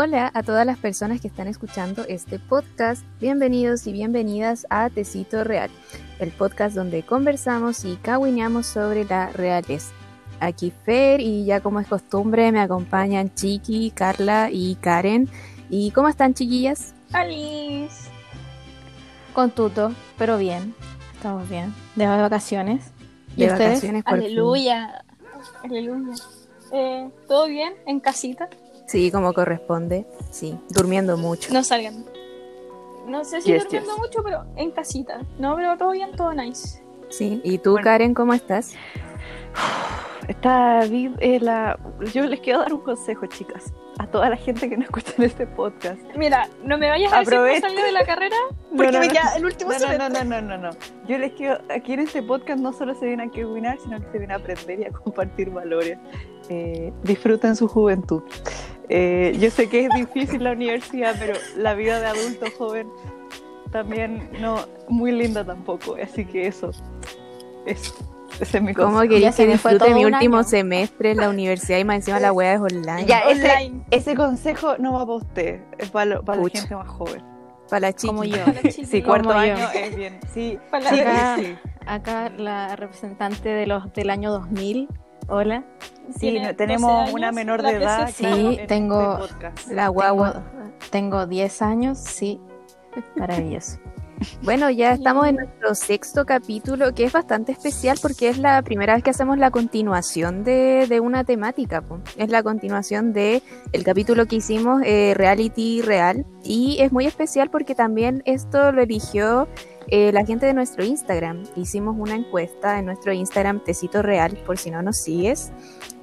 Hola a todas las personas que están escuchando este podcast. Bienvenidos y bienvenidas a Tecito Real, el podcast donde conversamos y caguineamos sobre la realeza. Aquí Fer y ya como es costumbre me acompañan Chiqui, Carla y Karen. ¿Y cómo están chiquillas? ¡Alice! Con tuto, pero bien. Estamos bien. De vacaciones. ¿Y de vacaciones por Aleluya. Aleluya. Eh, ¿Todo bien? ¿En casita? Sí, como corresponde. Sí, durmiendo mucho. No salgan. No sé si durmiendo mucho, pero en casita. No, pero todo bien, todo nice. Sí, ¿y tú, Karen, cómo estás? Está eh, la... Yo les quiero dar un consejo, chicas, a toda la gente que no escucha en este podcast. Mira, no me vayas a decir que de la carrera porque me queda el último no, no, no, no, no, no, Yo les quiero... Aquí en este podcast no solo se viene a webinar, sino que se viene a aprender y a compartir valores. Eh, disfruten su juventud. Eh, yo sé que es difícil la universidad, pero la vida de adulto joven también no muy linda tampoco. Así que eso, eso. Ese es mi ¿Cómo quería que disfrute mi último semestre en la universidad y más encima la web es online? Ya, ese, ese, consejo no va para usted, es para, para la gente más joven. Para la chica. Como yo. Sí, cuarto año es bien. Sí, para acá, acá la representante de los del año 2000. Hola. Sí, tenemos una menor de edad. Sí, tengo este la guagua. Tengo 10 años, sí. Maravilloso. Bueno, ya estamos en nuestro sexto capítulo, que es bastante especial porque es la primera vez que hacemos la continuación de, una temática. Es la continuación de el capítulo que hicimos, eh, Reality Real. Y es muy especial porque también esto lo eligió eh, la gente de nuestro Instagram. Hicimos una encuesta en nuestro Instagram, Tecito Real, por si no nos sigues.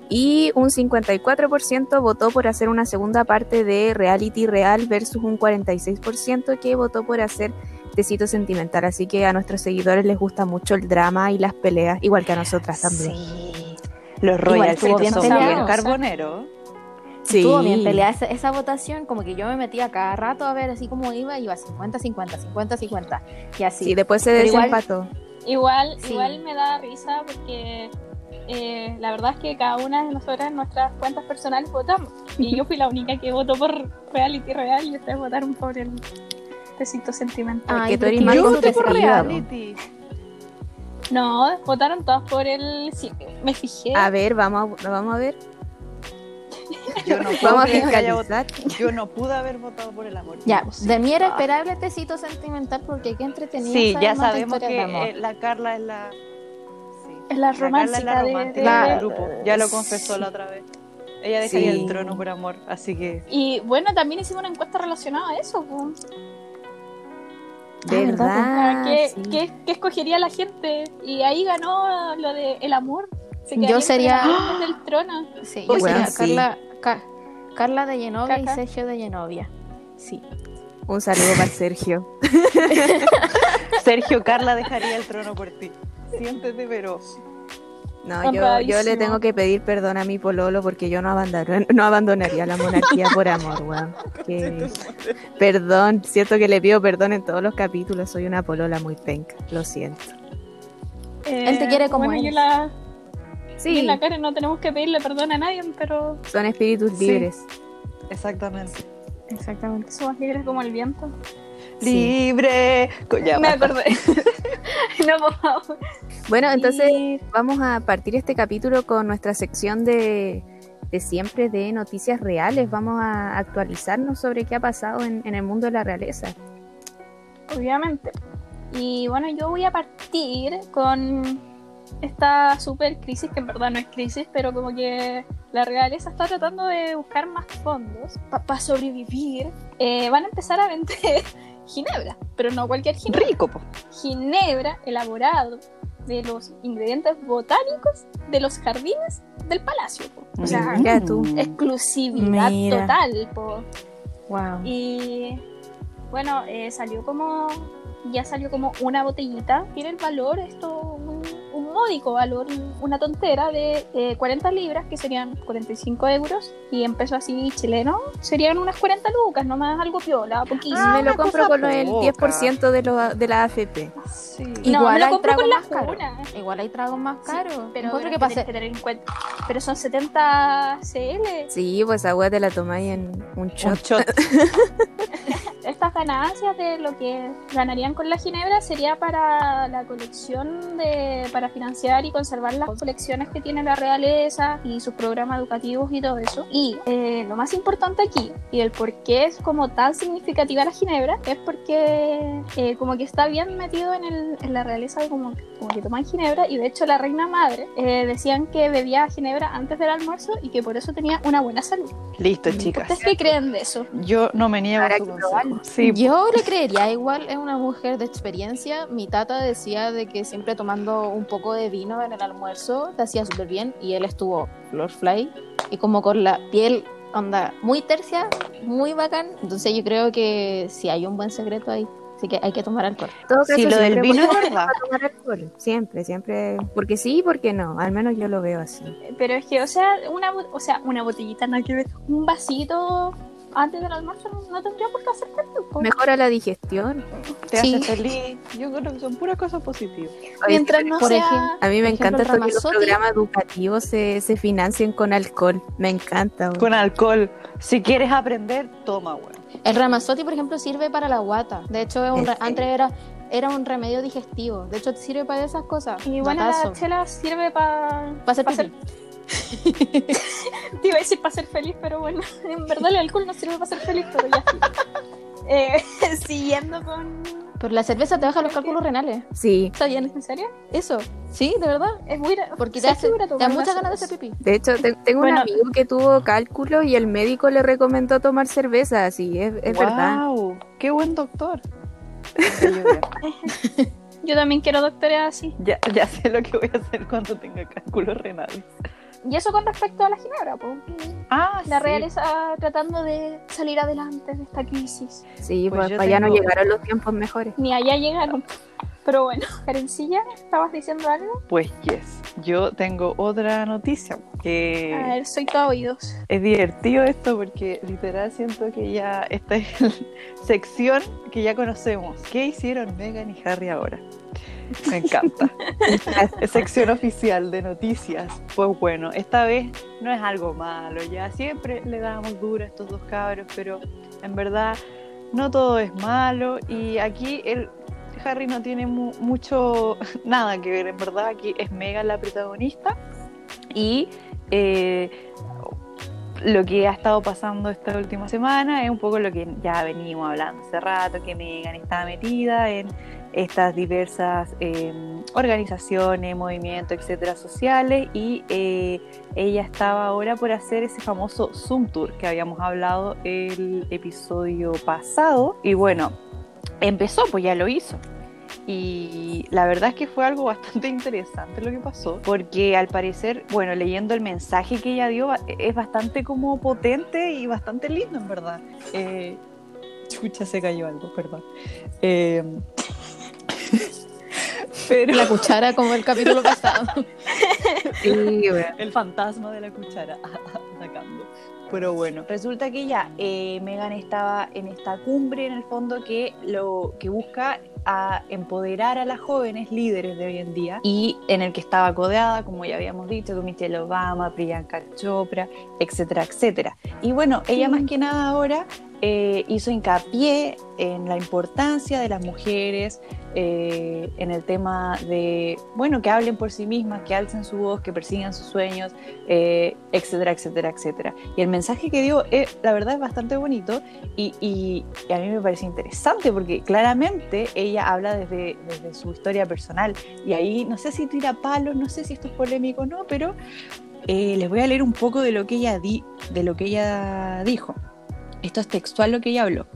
Y un 54% votó por hacer una segunda parte de Reality Real versus un 46% que votó por hacer tecito sentimental, así que a nuestros seguidores les gusta mucho el drama y las peleas, igual que a nosotras también. Sí. Los royals son bien, bien carbonero. Sí. Estuvo bien peleada esa, votación, como que yo me metía cada rato a ver así como iba, iba 50, 50, 50, 50 y así. Y después se desempató. Igual, igual, me da risa porque eh, la verdad es que cada una de nosotras en nuestras cuentas personales votamos. Y yo fui la única que votó por Reality Real y ustedes votaron por el tecito sentimental. Ay, que tú eres más yo voté por reality. No, votaron todas por el. Sí, me fijé. A ver, vamos a, vamos a ver. Yo no, vamos a fiscalizar. Yo no pude haber votado por el amor. Ya, de mí era esperable tecito sentimental porque qué entretenido. Sí, ya sabemos que eh, la Carla es la. Sí. Es la romántica, del grupo. Ya lo confesó la otra vez. Ella dejaría el trono por amor, así que. Y bueno, también hicimos una encuesta relacionada a eso. Pues. ¿Verdad? ¿Qué, escogería la gente? Y ahí ganó lo de el amor. yo sería del trono. Sí, yo sería Carla, Carla de Genovia y Sergio de Genovia. Sí. Un saludo para Sergio. Sergio, Carla dejaría el trono por ti. Siéntete, pero no, yo, yo, le tengo que pedir perdón a mi pololo porque yo no, abandonaría, no abandonaría la monarquía por amor, weón. Perdón, siento que le pido perdón en todos los capítulos, soy una polola muy penca, lo siento. Eh, Él te quiere como bueno, la... Sí. en la cara no tenemos que pedirle perdón a nadie, pero... Son espíritus libres. Exactamente. Exactamente. Somos libres como el viento. Libre. Me acordé. no, por favor. Bueno, entonces vamos a partir este capítulo con nuestra sección de, de, siempre de noticias reales. Vamos a actualizarnos sobre qué ha pasado en, en el mundo de la realeza. Obviamente. Y bueno, yo voy a partir con esta super crisis, que en verdad no es crisis, pero como que la realeza está tratando de buscar más fondos para sobrevivir. Eh, van a empezar a vender ginebra, pero no cualquier ginebra. Rico, Ginebra elaborado de los ingredientes botánicos de los jardines del palacio. O sea, exclusividad total. Po. Wow. Y bueno, eh, salió como ya salió como una botellita. Tiene el valor, esto, un módico valor, una tontera de eh, 40 libras, que serían 45 euros, y en peso así chileno, serían unas 40 lucas, nomás algo piola, poquísimo. Ah, me lo compro con el poca. 10% de, lo, de la AFP. Sí. No, Igual me lo hay compro con. Igual hay tragos más Sí, caros. pero Encuentro que pase. que tener en cuenta. Pero son 70 CL. Sí, pues agua te la tomáis en un Un shot. shot. Estas ganancias de lo que ganarían con la ginebra sería para la colección de para financiar y conservar las colecciones que tiene la realeza y sus programas educativos y todo eso. Y eh, lo más importante aquí y el por qué es como tan significativa la ginebra es porque eh, como que está bien metido en, el, en la realeza de como, como que toman ginebra y de hecho la reina madre eh, decían que bebía ginebra antes del almuerzo y que por eso tenía una buena salud. Listo, chicas. ¿Ustedes qué creen de eso? Yo no me niego a probarlo. Sí, Yo le creería, igual es una mujer de experiencia. Mi tata decía de que siempre tomando un poco de vino en el almuerzo te hacía súper bien y él estuvo flor fly y como con la piel onda muy tercia, muy bacán. Entonces yo creo que sí hay un buen secreto ahí. Así que hay que tomar alcohol. Todo sí, caso, lo del vino es verdad. tomar alcohol. Siempre, siempre. Porque sí, porque no. Al menos yo lo veo así. Pero es que, o sea, una, o sea, una botellita, no hay que ver. Un vasito antes del almuerzo no, no tendría por qué hacer tanto. po. Mejora la digestión. te Sí. hace feliz. Yo creo que son puras cosas positivas. Mientras no por sea... ejemplo- A mí me ejemplo, encanta que los programas educativos se, se financien con alcohol. Me encanta. güey. Con alcohol. Si quieres aprender, toma, weón. El Ramazotti, por ejemplo, sirve para la guata. De hecho, es un ¿En re- serio? antes era, era un remedio digestivo. De hecho, sirve para esas cosas. Y bueno, la chela sirve para... Pa' hacer hacer- Te iba a decir para ser feliz, pero bueno, en verdad el alcohol no sirve para ser feliz, pero ya. Eh, siguiendo con... Pero la cerveza te baja los cálculos renales. Sí. ¿Está bien? ¿En serio? Eso. ¿Sí? ¿De verdad? Es muy... Porque te, ¿sabes hace, te da muchas ganas de hacer pipí. De hecho, te- tengo Bueno. un amigo que tuvo cálculo y el médico le recomendó tomar cerveza. Así, es, es verdad. Wow, qué buen doctor. Yo también quiero doctorear así. Ya, ya sé lo que voy a hacer cuando tenga cálculos renales. Y eso con respecto a la ginebra, pues. Ah, La sí. realeza tratando de salir adelante de esta crisis. Sí, Pues pues, para allá no tengo- llegaron los tiempos mejores. Ni allá llegaron. Pero bueno, Karencilla, ¿estabas diciendo algo? Pues yes, yo tengo otra noticia que A ver, soy todo oídos. es divertido esto porque literal siento que ya esta es la sección que ya conocemos. ¿Qué hicieron Megan y Harry ahora? Me encanta. Sección oficial de noticias. Pues bueno, esta vez no es algo malo, ya siempre le damos duro a estos dos cabros, pero en verdad no todo es malo y aquí el Harry no tiene mu- mucho nada que ver, en verdad aquí es Megan la protagonista y eh, lo que ha estado pasando esta última semana es un poco lo que ya venimos hablando hace rato, que Megan está metida en estas diversas eh, organizaciones, movimientos, etcétera, sociales y eh, ella estaba ahora por hacer ese famoso Zoom Tour que habíamos hablado el episodio pasado y bueno, empezó, pues ya lo hizo. Y la verdad es que fue algo bastante interesante lo que pasó, porque al parecer, bueno, leyendo el mensaje que ella dio, es bastante como potente y bastante lindo, en verdad. Eh, chucha, se cayó algo, perdón. Eh, pero La cuchara como el capítulo pasado. Sí, el fantasma de la cuchara atacando. Pero bueno, resulta que ya eh, Megan estaba en esta cumbre en el fondo que lo que busca a empoderar a las jóvenes líderes de hoy en día y en el que estaba codeada, como ya habíamos dicho, con Michelle Obama, Priyanka Chopra, etcétera, etcétera. Y bueno, ella más que nada ahora eh, hizo hincapié en la importancia de las mujeres, eh, en el tema de, bueno, que hablen por sí mismas, que alcen su voz, que persigan sus sueños, eh, etcétera, etcétera, etcétera. Y el mensaje que dio, eh, la verdad, es bastante bonito y, y- y a mí me parece interesante porque claramente ella habla desde, desde su historia personal y ahí no sé si tira palos, no sé si esto es polémico o no, pero eh, les voy a leer un poco de lo que ella, di, de lo que ella dijo. Esto es textual lo que ella habló.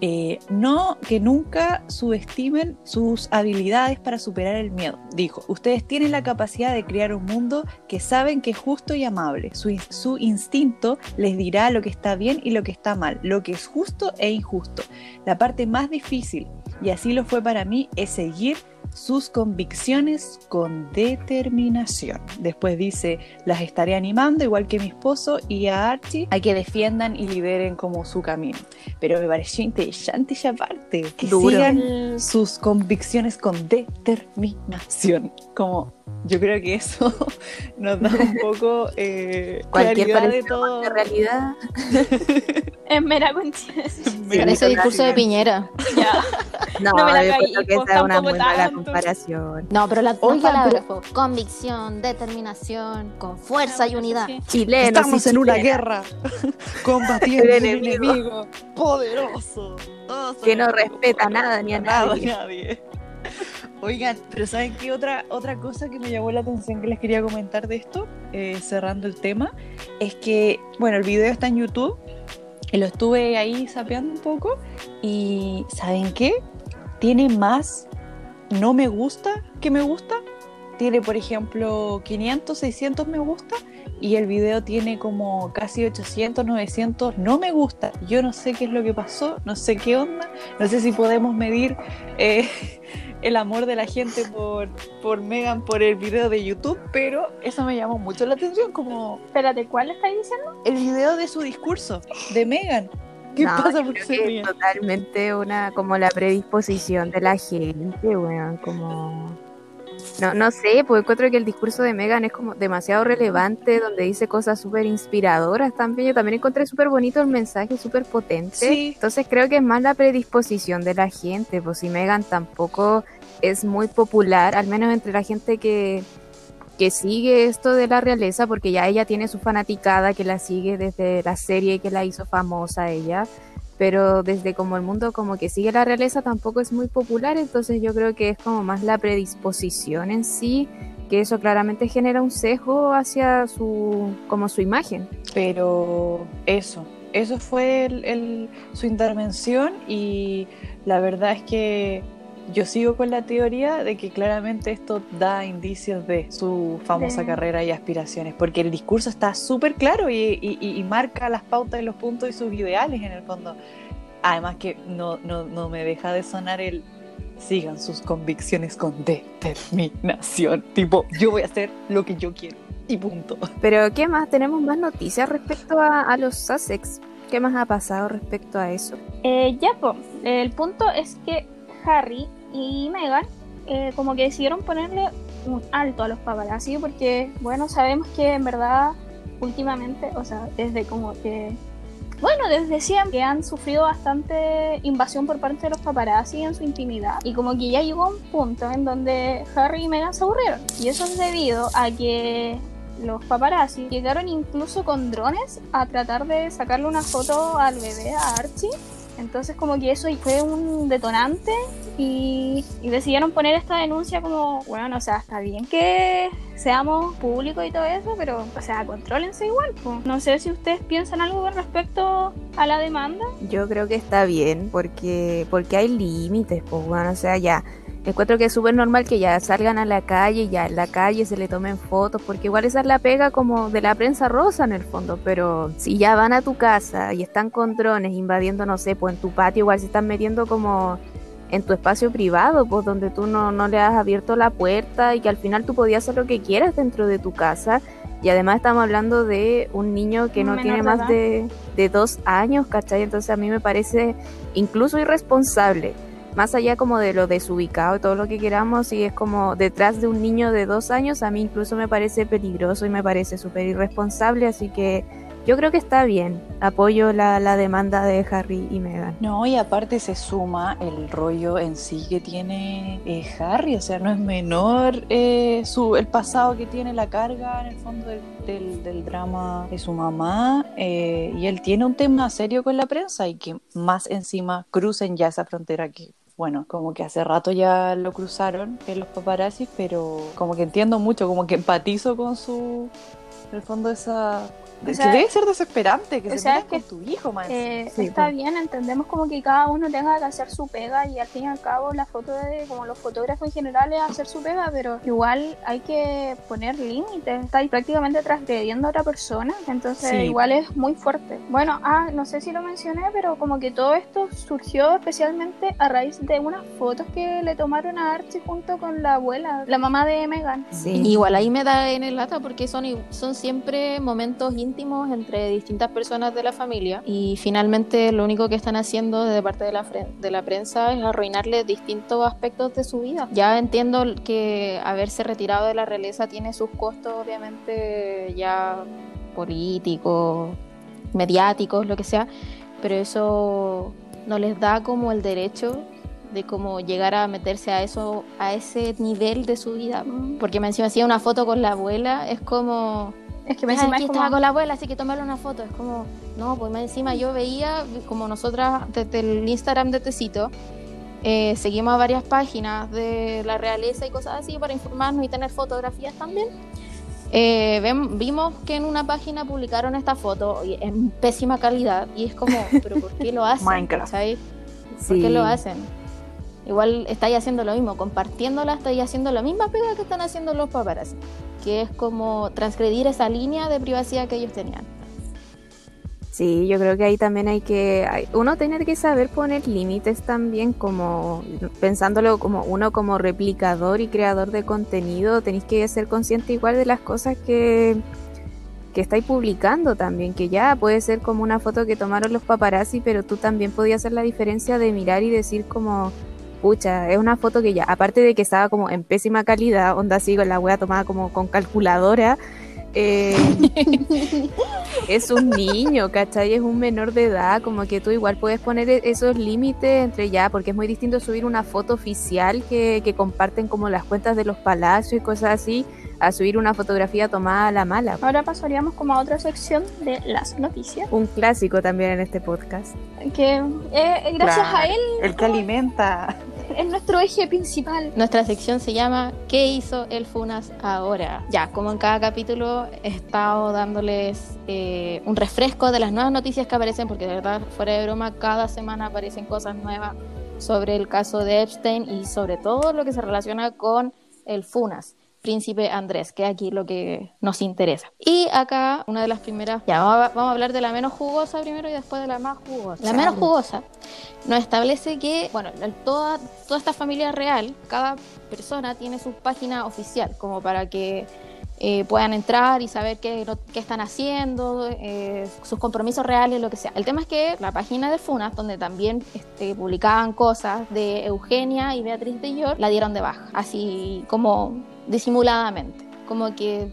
Eh, no que nunca subestimen sus habilidades para superar el miedo. Dijo, ustedes tienen la capacidad de crear un mundo que saben que es justo y amable. Su, su instinto les dirá lo que está bien y lo que está mal, lo que es justo e injusto. La parte más difícil y así lo fue para mí, es seguir sus convicciones con determinación. Después dice, las estaré animando igual que mi esposo y a Archie a que defiendan y lideren como su camino. Pero me pareció interesante esa parte, que Duro. sigan sus convicciones con determinación. Como yo creo que eso nos da un poco eh, Cualquier claridad de todo. la realidad. Es mera coincidencia. Mira, Parece discurso de Piñera. ya. No, No me la caí, que pues, esa es una tampoco muy mala tanto. Comparación. No, pero las dos Oigan, palabras fue convicción, determinación, con fuerza y unidad. Sí. Chileno, Estamos en una guerra combatiendo El un enemigo. enemigo poderoso. Todos Que no respeta nada ni a nadie. Oigan, pero ¿saben qué? Otra, otra cosa que me llamó la atención que les quería comentar de esto, eh, cerrando el tema, es que, bueno, el video está en YouTube y lo estuve ahí sapeando un poco y ¿saben qué? Tiene más no me gusta que me gusta. Tiene, por ejemplo, 500, 600 me gusta y el video tiene como casi 800, 900 no me gusta. Yo no sé qué es lo que pasó, no sé qué onda, no sé si podemos medir eh, el amor de la gente por, por Megan por el video de YouTube, pero eso me llamó mucho la atención, como Espérate, ¿cuál estáis diciendo? el video de su discurso de Megan. ¿Qué No, pasa? ¿Por es totalmente una como la predisposición de la gente, weón, como no, no sé, pues encuentro que el discurso de Megan es como demasiado relevante, donde dice cosas súper inspiradoras también. Yo también encontré súper bonito el mensaje, súper potente. Sí. Entonces creo que es más la predisposición de la gente, pues si Megan tampoco es muy popular, al menos entre la gente que, que sigue esto de la realeza, porque ya ella tiene su fanaticada que la sigue desde la serie que la hizo famosa ella, pero desde como el mundo como que sigue la realeza tampoco es muy popular, entonces yo creo que es como más la predisposición en sí, que eso claramente genera un sesgo hacia su como su imagen. Pero eso, eso fue el- su intervención y la verdad es que yo sigo con la teoría de que claramente esto da indicios de su famosa De- carrera y aspiraciones, porque el discurso está súper claro y, y- y- y marca las pautas y los puntos y sus ideales en el fondo. Además que no, no, no me deja de sonar el sigan sus convicciones con determinación, tipo yo voy a hacer lo que yo quiero y punto. Pero ¿qué más? Tenemos más noticias respecto a, a los Sussex. ¿Qué más ha pasado respecto a eso? Eh, ya, pues, el punto es que Harry y Meghan eh, como que decidieron ponerle un alto a los paparazzi porque, bueno, sabemos que en verdad últimamente, o sea, desde como que, bueno, desde siempre han sufrido bastante invasión por parte de los paparazzi en su intimidad y como que ya llegó un punto en donde Harry y Meghan se aburrieron y eso es debido a que los paparazzi llegaron incluso con drones a tratar de sacarle una foto al bebé, a Archie. Entonces como que eso fue un detonante y, decidieron poner esta denuncia como, bueno, o sea, está bien que seamos públicos y todo eso, pero, o sea, contrólense igual. po. No sé si ustedes piensan algo con respecto a la demanda. Yo creo que está bien porque porque hay límites, pues bueno, o sea, ya encuentro que es súper normal que ya salgan a la calle y ya en la calle se le tomen fotos, porque igual esa es la pega como de la prensa rosa en el fondo, pero si ya van a tu casa y están con drones invadiendo, no sé, pues en tu patio igual se están metiendo como en tu espacio privado, pues donde tú no, no le has abierto la puerta y que al final tú podías hacer lo que quieras dentro de tu casa. Y además estamos hablando de un niño que no menor tiene más de, de dos años, ¿cachai? Entonces a mí me parece incluso irresponsable. Más allá como de lo desubicado y todo lo que queramos, y es como detrás de un niño de dos años, a mí incluso me parece peligroso y me parece súper irresponsable, así que yo creo que está bien. Apoyo la, la demanda de Harry y Meghan. No, y aparte se suma el rollo en sí que tiene eh, Harry, o sea, no es menor eh, su, el pasado que tiene, la carga en el fondo del, del- drama de su mamá, eh, y él tiene un tema serio con la prensa y que más encima crucen ya esa frontera que... Bueno, como que hace rato ya lo cruzaron en los paparazzis, pero como que entiendo mucho, como que empatizo con su, el fondo esa... O sea, que debe ser desesperante que o se sea, con tu hijo, más. Eh, Sí, está pues. bien, entendemos como que cada uno tenga que hacer su pega y al fin y al cabo la foto de como los fotógrafos en general es hacer su pega, pero igual hay que poner límites, está ahí prácticamente transgrediendo a otra persona, entonces Sí. igual es muy fuerte. Bueno, ah, no sé si lo mencioné, pero como que todo esto surgió especialmente a raíz de unas fotos que le tomaron a Archie junto con la abuela, la mamá de Megan. Sí. Igual ahí me da en el lata porque son, son siempre momentos íntimos entre distintas personas de la familia y finalmente lo único que están haciendo de parte de la, de la prensa es arruinarle distintos aspectos de su vida. Ya entiendo que haberse retirado de la realeza tiene sus costos obviamente ya políticos, mediáticos, lo que sea, pero eso no les da como el derecho de como llegar a meterse a eso, a ese nivel de su vida. Porque me encima hacía una foto con la abuela, es como, Es que me "Ah, encima aquí es estaba con la abuela, así que tomarle una foto. Es como, no, pues más encima yo veía, como nosotras desde el Instagram de Tecito, eh, seguimos a varias páginas de la realeza y cosas así para informarnos y tener fotografías también. Eh, ven- vimos que en una página publicaron esta foto en pésima calidad y es como, pero ¿por qué lo hacen? Minecraft. ¿cachai? ¿Por Sí. qué lo hacen? Igual estáis haciendo lo mismo, compartiéndola, estáis haciendo la misma pega que están haciendo los paparazzi, que es como transgredir esa línea de privacidad que ellos tenían. Sí, yo creo que ahí también hay que, uno tiene que saber poner límites también, como pensándolo como uno como replicador y creador de contenido, tenéis que ser consciente igual de las cosas que, que estáis publicando también, que ya puede ser como una foto que tomaron los paparazzi, pero tú también podías hacer la diferencia de mirar y decir como, pucha, es una foto que ya, aparte de que estaba como en pésima calidad, onda así con la wea tomada como con calculadora, eh, es un niño, ¿cachai? Es un menor de edad, como que tú igual puedes poner e- esos límites entre ya, porque es muy distinto subir una foto oficial que, que comparten como las cuentas de los palacios y cosas así, a subir una fotografía tomada a la mala. Ahora pasaríamos como a otra sección de las noticias, Un clásico también en este podcast. que eh, gracias a Claro, él El que alimenta. es nuestro eje principal. Nuestra sección se llama ¿Qué hizo el Funas ahora? Ya, como en cada capítulo he estado dándoles eh, un refresco de las nuevas noticias que aparecen, porque de verdad, fuera de broma, cada semana aparecen cosas nuevas sobre el caso de Epstein y sobre todo lo que se relaciona con el Funas. Príncipe Andrés, que es aquí lo que nos interesa. Y acá, una de las primeras, ya vamos a, vamos a hablar de la menos jugosa primero y después de la más jugosa. La menos jugosa nos establece que, bueno, toda, toda esta familia real, cada persona tiene su página oficial, como para que eh, puedan entrar y saber qué, están haciendo, eh, sus compromisos reales, lo que sea. El tema es que la página de FUNAS, donde también este, publicaban cosas de Eugenia y Beatriz de York, la dieron de baja, así como disimuladamente, como que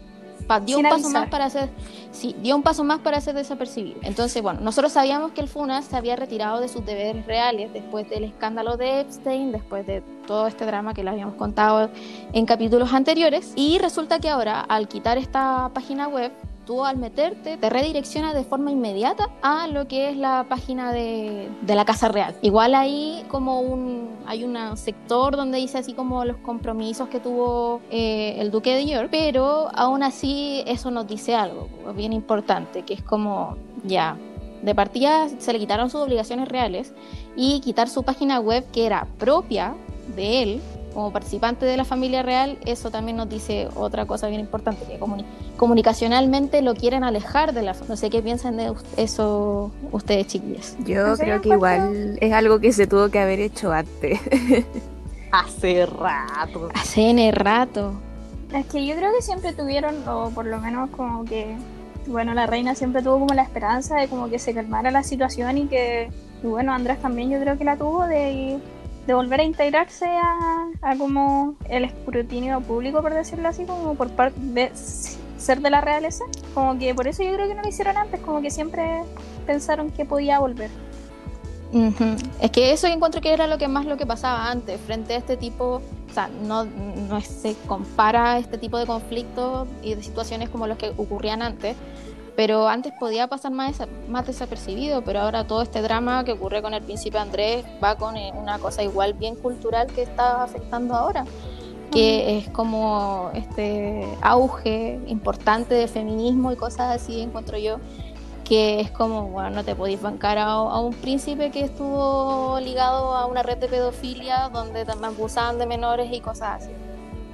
dio Sin un paso avisar. más para hacer sí, dio un paso más para ser desapercibido. Entonces, bueno, nosotros sabíamos que el FUNAS se había retirado de sus deberes reales después del escándalo de Epstein, después de todo este drama que les habíamos contado en capítulos anteriores. Y resulta que ahora, al quitar esta página web, tú al meterte te redirecciona de forma inmediata a lo que es la página de, de la Casa Real. Igual ahí como un hay un sector donde dice así como los compromisos que tuvo eh, el Duque de York, pero aún así eso nos dice algo bien importante, que es como ya de partida se le quitaron sus obligaciones reales y quitar su página web que era propia de él como participante de la familia real, eso también nos dice otra cosa bien importante, que comuni- comunicacionalmente lo quieren alejar de la... No sé qué piensan de eso ustedes, chiquillas. Yo ¿En creo que igual es algo que se tuvo que haber hecho antes. Hace rato. Hace N rato. Es que yo creo que siempre tuvieron, o por lo menos como que, bueno, la reina siempre tuvo como la esperanza de como que se calmara la situación y que, y bueno, Andrés también yo creo que la tuvo de, de volver a integrarse a, a como el escrutinio público, por decirlo así, como por parte de ser de la realeza. Como que por eso yo creo que no lo hicieron antes, como que siempre pensaron que podía volver. Es que eso encuentro que era lo que más lo que pasaba antes, frente a este tipo, o sea, no, no se compara este tipo de conflictos y de situaciones como los que ocurrían antes, pero antes podía pasar más, más desapercibido, pero ahora todo este drama que ocurre con el príncipe Andrés va con eh, una cosa igual bien cultural que está afectando ahora, que es como este auge importante de feminismo y cosas así, encuentro yo, que es como, bueno, no te podéis bancar a, a un príncipe que estuvo ligado a una red de pedofilia donde también abusaban de menores y cosas así.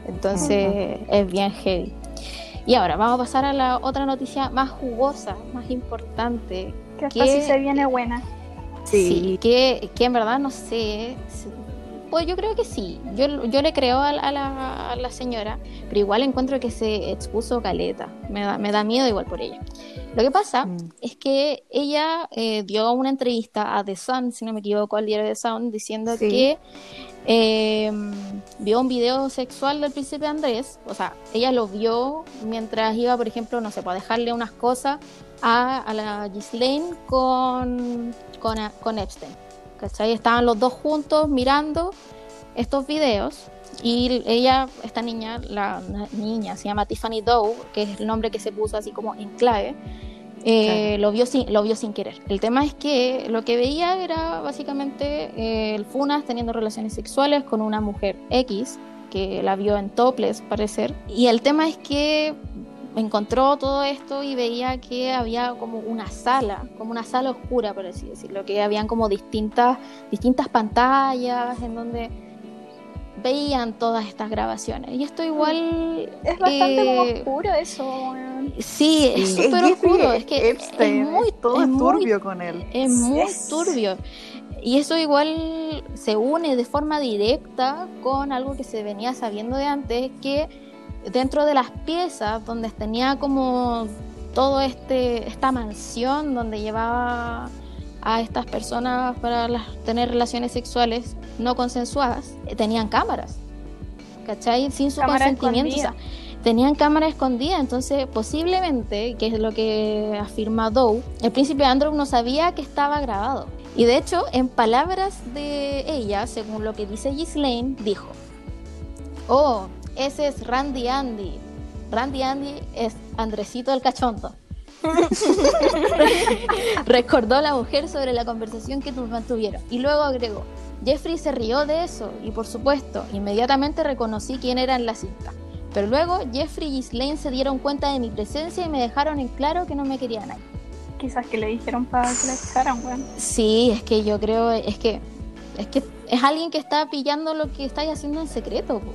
Entonces es bien heavy. Y ahora vamos a pasar a la otra noticia más jugosa, más importante. Que hasta si se viene buena. Sí. que, que en verdad no sé, pues yo creo que sí. Yo, yo le creo a, la, a la señora, pero igual encuentro que se expuso caleta. Me da, me da miedo igual por ella. Lo que pasa Mm. es que ella eh, dio una entrevista a The Sun, si no me equivoco, al diario The Sun, diciendo Sí. que eh, vio un video sexual del príncipe Andrés. O sea, ella lo vio mientras iba, por ejemplo, no sé, para dejarle unas cosas a, a la Ghislaine con, con, con Epstein. ¿Cachai? Estaban los dos juntos mirando estos videos. Y ella, esta niña, la, la niña se llama Tiffany Doe, que es el nombre que se puso así como en clave, eh, lo, vio sin, lo vio sin querer. El tema es que lo que veía era básicamente eh, el Funas teniendo relaciones sexuales con una mujer X, que la vio en topless, parecer. Y el tema es que encontró todo esto y veía que había como una sala, como una sala oscura, por así decirlo, que habían como distintas, distintas pantallas en donde veían todas estas grabaciones. Y esto igual... Es bastante como eh, oscuro eso. Sí, es súper oscuro. Es que Epstein, es muy, todo es muy turbio con él. es muy turbio. Y eso igual se une de forma directa con algo que se venía sabiendo de antes, que dentro de las piezas donde tenía como todo este esta mansión donde llevaba a estas personas para las- tener relaciones sexuales no consensuadas, eh, tenían cámaras. ¿Cachai? Sin su Cámara consentimiento. o sea, tenían cámara escondida, entonces posiblemente, que es lo que afirma Doe, el príncipe Andrew no sabía que estaba grabado. Y de hecho, en palabras de ella, según lo que dice Ghislaine, dijo, oh, ese es Randy Andy. Randy Andy es Andresito el cachondo. Recordó la mujer sobre la conversación que tu- mantuvieron. Y luego agregó, Jeffrey se rió de eso y por supuesto, inmediatamente reconocí quién era en la cinta. Pero luego Jeffrey y Ghislaine se dieron cuenta de mi presencia y me dejaron en claro que no me querían ahí. Quizás que le dijeron para que la echaran, weón. Sí, es que yo creo, es que es que es alguien que está pillando lo que estáis haciendo en secreto, po.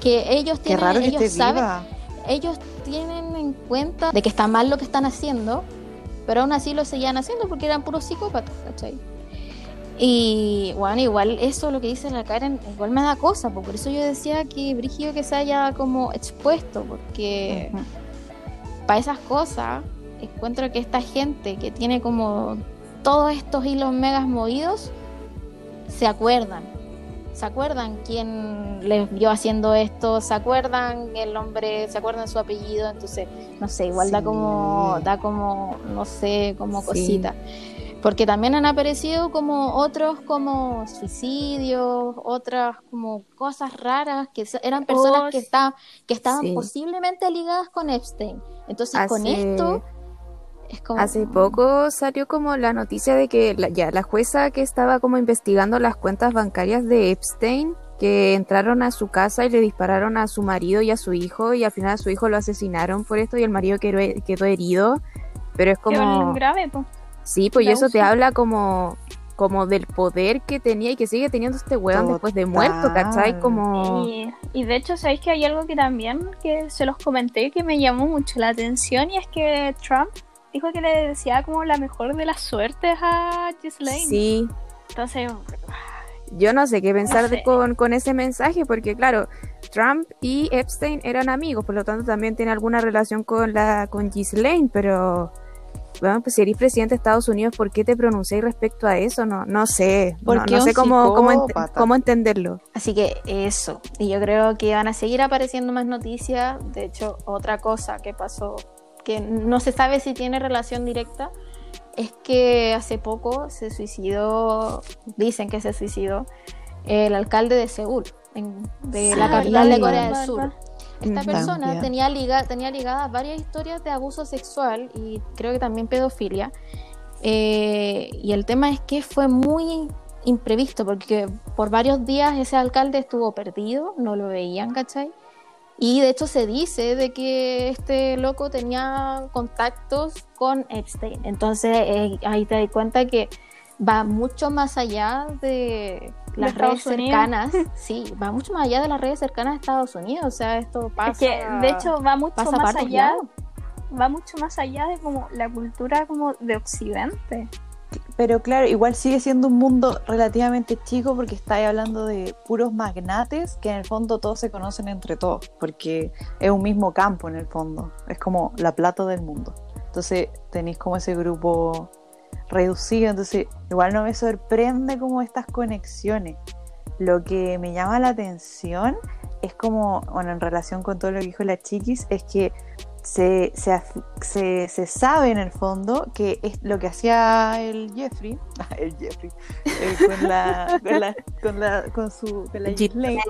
Que ellos Qué tienen, raro que ellos saben, viva. ellos tienen en cuenta de que está mal lo que están haciendo, pero aún así lo seguían haciendo porque eran puros psicópatas, ¿cachai? Y bueno, igual eso lo que dice la Karen, igual me da cosa, po. por eso yo decía que Brigio que se haya como expuesto, porque para esas cosas encuentro que esta gente que tiene como todos estos hilos megas movidos se acuerdan. Se acuerdan quién les vio haciendo esto, se acuerdan el hombre, se acuerdan su apellido, entonces, no sé, igual da Sí. como, da como, no sé, como Sí. cosita. Porque también han aparecido como otros como suicidios, otras como cosas raras, que eran personas Oh, que, estaban que estaban Sí. posiblemente ligadas con Epstein. Entonces con Hace- esto es como... Hace poco salió como la noticia de que la, ya la jueza que estaba como investigando las cuentas bancarias de Epstein, que entraron a su casa y le dispararon a su marido y a su hijo y al final a su hijo lo asesinaron por esto y el marido quedó, quedó herido. Pero es como... grave. Sí, pues y eso te habla como como del poder que tenía y que sigue teniendo este weón después de muerto, ¿cachai? Como... Y, y de hecho, ¿sabéis que hay algo que también que se los comenté que me llamó mucho la atención? Y es que Trump dijo que le decía como la mejor de las suertes a Ghislaine. Sí, Entonces, yo no sé qué pensar sé. con, con ese mensaje, porque claro, Trump y Epstein eran amigos, por lo tanto también tiene alguna relación con la con Ghislaine, pero bueno, pues si eres presidente de Estados Unidos, ¿por qué te pronunciáis respecto a eso? No, no sé, no, no sé cómo, cómo, ent- psicópata. cómo entenderlo. Así que eso. Y yo creo que van a seguir apareciendo más noticias. De hecho, otra cosa que pasó, que no se sabe si tiene relación directa, es que hace poco se suicidó, dicen que se suicidó, el alcalde de Seúl, en- de la Ah, capital de Corea del Sur. Esta persona tenía, liga, tenía ligadas varias historias de abuso sexual y creo que también pedofilia. Eh, y el tema es que fue muy imprevisto porque por varios días ese alcalde estuvo perdido, no lo veían, ¿cachai? Y de hecho se dice de que este loco tenía contactos con Epstein. Entonces eh, ahí te das cuenta que va mucho más allá de las redes cercanas. Sí, va mucho más allá de las redes cercanas de Estados Unidos. O sea, esto pasa. Es que, de hecho, va mucho más allá. lados. Va mucho más allá de como la cultura como de Occidente. Pero claro, igual sigue siendo un mundo relativamente chico porque estáis hablando de puros magnates que en el fondo todos se conocen entre todos, porque es un mismo campo en el fondo, es como la plata del mundo. Entonces tenéis como ese grupo reducido, entonces igual no me sorprende como estas conexiones. Lo que me llama la atención es como, bueno, en relación con todo lo que dijo la chiquis, es que se, se, se, sabe en el fondo que es lo que hacía el Jeffrey, el Jeffrey, eh, con, la, con, la, con, la, con su con la Ghislaine.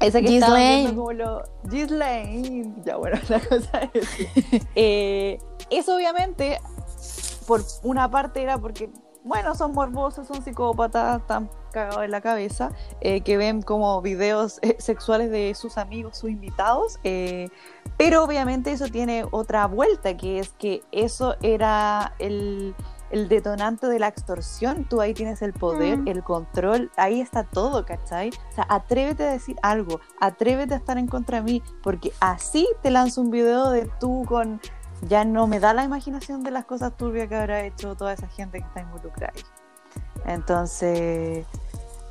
Esa que Ghislaine. estaba como lo Ghislaine. Ya bueno, la cosa es eh, eso obviamente por una parte era porque bueno, son morbosos, son psicópatas, están cagados en la cabeza, eh, que ven como videos eh, sexuales de sus amigos, sus invitados, eh, pero obviamente eso tiene otra vuelta, que es que eso era el, detonante de la extorsión, tú ahí tienes el poder, mm. el control, ahí está todo, ¿cachai? O sea, atrévete a decir algo, atrévete a estar en contra de mí, porque así te lanzo un video de tú con ya no me da la imaginación de las cosas turbias que habrá hecho toda esa gente que está involucrada ahí. Entonces,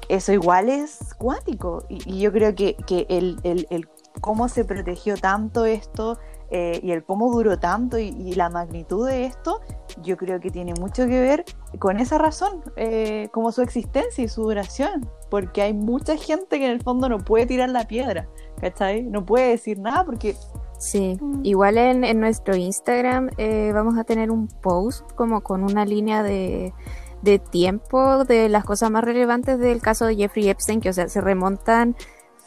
eso igual es cuántico. Y, yo creo que, el, cómo se protegió tanto esto eh, y el cómo duró tanto y, la magnitud de esto, yo creo que tiene mucho que ver con esa razón, eh, como su existencia y su duración. Porque hay mucha gente que en el fondo no puede tirar la piedra, ¿cachai? No puede decir nada porque Sí, mm. igual en, nuestro Instagram eh, vamos a tener un post como con una línea de, de tiempo de las cosas más relevantes del caso de Jeffrey Epstein, que o sea, se remontan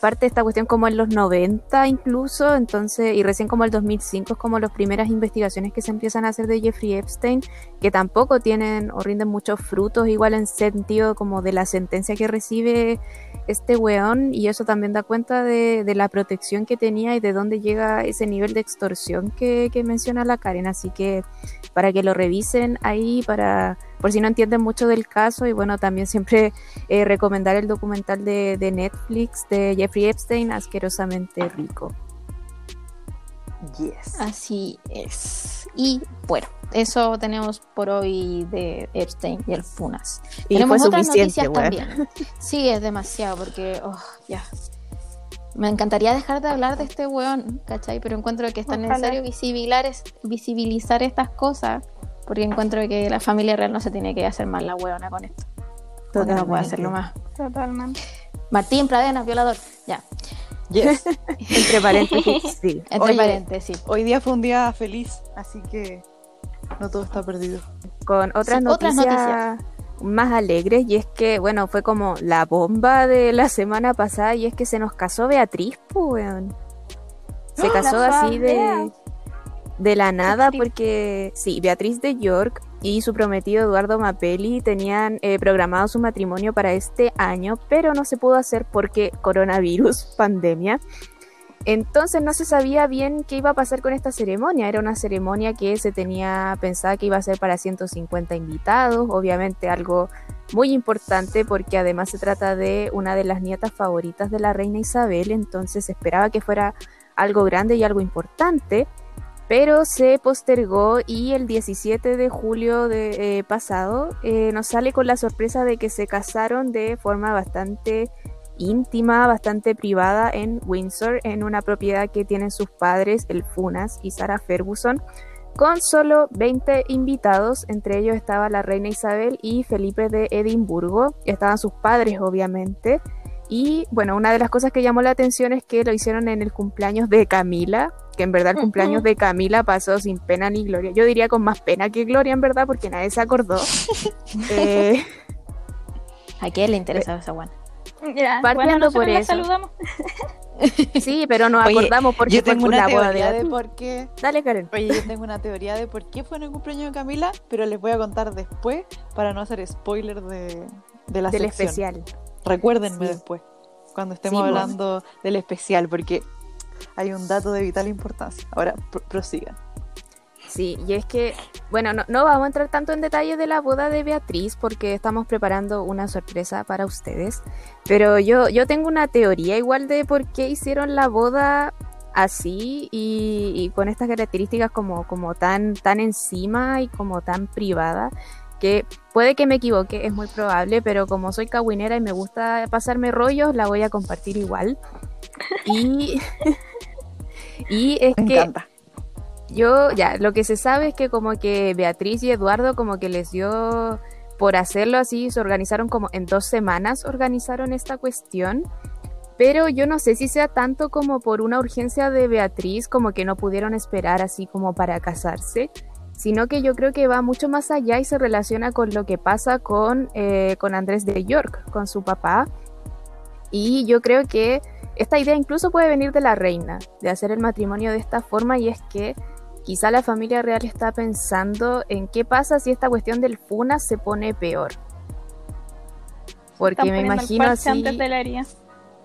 parte de esta cuestión como en los 90 incluso, entonces, y recién como el 2005 es como las primeras investigaciones que se empiezan a hacer de Jeffrey Epstein, que tampoco tienen o rinden muchos frutos, igual en sentido como de la sentencia que recibe este weón, y eso también da cuenta de, la protección que tenía y de dónde llega ese nivel de extorsión que, que menciona la Karen, así que para que lo revisen ahí, para por si no entienden mucho del caso y bueno, también siempre eh, recomendar el documental de, Netflix de Jeffrey Epstein, Asquerosamente Rico. Yes. Así es. Y bueno, eso tenemos por hoy de Epstein y el Funas. Y tenemos otras noticias también. Sí, es demasiado porque, oh, ya. Me encantaría dejar de hablar de este weón, ¿cachai? Pero encuentro que es tan necesario visibilizar, visibilizar estas cosas porque encuentro que la familia real no se tiene que hacer más la huevona con esto. Porque no puede hacerlo más. Totalmente. Martín Pradenas, violador. Ya. Yes. Entre paréntesis, sí. Entre paréntesis. Hoy día fue un día feliz, así que no todo está perdido. Con otras, noticias, más alegres, y es que, bueno, fue como la bomba de la semana pasada, y es que se nos casó Beatriz, pues, Se ¡Ah! casó así de de la nada porque sí, Beatriz de York y su prometido Eduardo Mapelli tenían eh, programado su matrimonio para este año, pero no se pudo hacer porque coronavirus, pandemia. Entonces no se sabía bien qué iba a pasar con esta ceremonia. Era una ceremonia que se tenía pensada que iba a ser para 150 invitados, obviamente algo muy importante porque además se trata de una de las nietas favoritas de la reina Isabel, entonces se esperaba que fuera algo grande y algo importante pero se postergó y el 17 de julio de, eh, pasado eh, nos sale con la sorpresa de que se casaron de forma bastante íntima, bastante privada en Windsor, en una propiedad que tienen sus padres, el Funas y Sarah Ferguson, con solo 20 invitados, entre ellos estaba la reina Isabel y Felipe de Edimburgo, estaban sus padres obviamente, y bueno, una de las cosas que llamó la atención es que lo hicieron en el cumpleaños de Camila, que en verdad el cumpleaños de Camila pasó sin pena ni gloria. Yo diría con más pena que gloria, en verdad, porque nadie se acordó. eh, ¿A quién le interesa esa guana? Partiendo por eso. saludamos. Sí, pero nos acordamos porque yo tengo una teoría de... por qué. Dale, Karen. Oye, yo tengo una teoría de por qué fue en el cumpleaños de Camila, pero les voy a contar después para no hacer spoiler de, de la del sección. especial. Recuérdenme después, cuando estemos hablando del especial, porque hay un dato de vital importancia. Ahora, prosigan. Sí, y es que, bueno, no, no, vamos a entrar tanto en detalle de la boda de Beatriz porque estamos preparando una sorpresa para ustedes, pero yo, yo tengo una teoría igual de por qué hicieron la boda así y, y con estas características como, como tan, tan encima y como tan privada que puede que me equivoque, es muy probable, pero como soy cagüinera y me gusta pasarme rollos, la voy a compartir igual. Y, y es Me que encanta. yo, ya, lo que se sabe es que como que Beatriz y Eduardo como que les dio por hacerlo así, se organizaron como en dos semanas, organizaron esta cuestión. Pero yo no sé si sea tanto como por una urgencia de Beatriz, como que no pudieron esperar así como para casarse, sino que yo creo que va mucho más allá y se relaciona con lo que pasa con, eh, con Andrés de York, con su papá. Y yo creo que esta idea incluso puede venir de la reina, de hacer el matrimonio de esta forma, y es que quizá la familia real está pensando en qué pasa si esta cuestión del FUNA se pone peor. Porque me imagino así,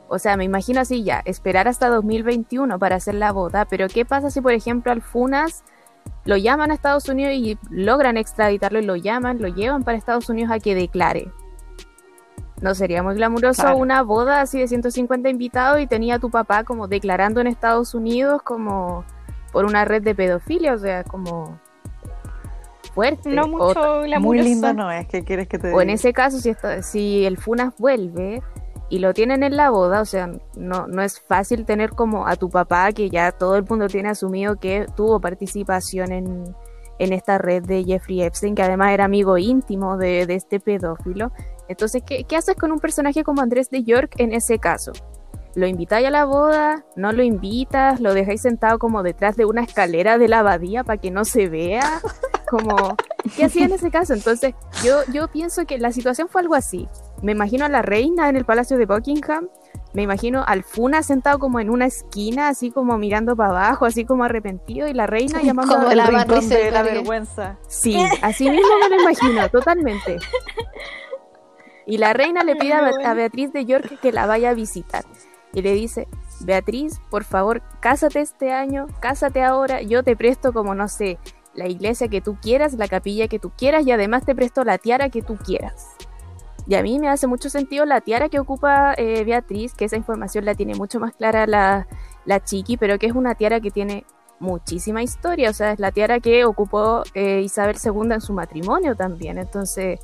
o sea, me imagino así ya, esperar hasta 2021 para hacer la boda, pero ¿qué pasa si por ejemplo al FUNAS lo llaman a Estados Unidos y logran extraditarlo y lo llaman, lo llevan para Estados Unidos a que declare? ¿No sería muy glamuroso Claro. una boda así de 150 invitados y tenía a tu papá como declarando en Estados Unidos como por una red de pedofilia? O sea, como fuerte. No O- mucho glamuroso. Muy lindo no es, ¿qué quieres que te diga? o en ese caso, si, esto- si el FUNAS vuelve y lo tienen en la boda, o sea, no, no es fácil tener como a tu papá, que ya todo el mundo tiene asumido que tuvo participación en, en esta red de Jeffrey Epstein, que además era amigo íntimo de, de este pedófilo. Entonces, ¿qué, ¿qué haces con un personaje como Andrés de York en ese caso? ¿Lo invitáis a la boda? ¿No lo invitas? ¿Lo dejáis sentado como detrás de una escalera de la abadía para que no se vea? ¿qué hacía en ese caso? Entonces, yo, yo pienso que la situación fue algo así. Me imagino a la reina en el palacio de Buckingham, me imagino al Funa sentado como en una esquina, así como mirando para abajo, así como arrepentido, y la reina llamando Como a la rincón de la vergüenza. Sí, así mismo me lo imagino, totalmente. Y la reina le pide a Beatriz de York que la vaya a visitar. Y le dice, Beatriz, por favor, cásate este año, cásate ahora, yo te presto como, no sé, la iglesia que tú quieras, la capilla que tú quieras, y además te presto la tiara que tú quieras. Y a mí me hace mucho sentido la tiara que ocupa eh, Beatriz, que esa información la tiene mucho más clara la, la chiqui, pero que es una tiara que tiene muchísima historia, o sea, es la tiara que ocupó eh, Isabel II en su matrimonio también, entonces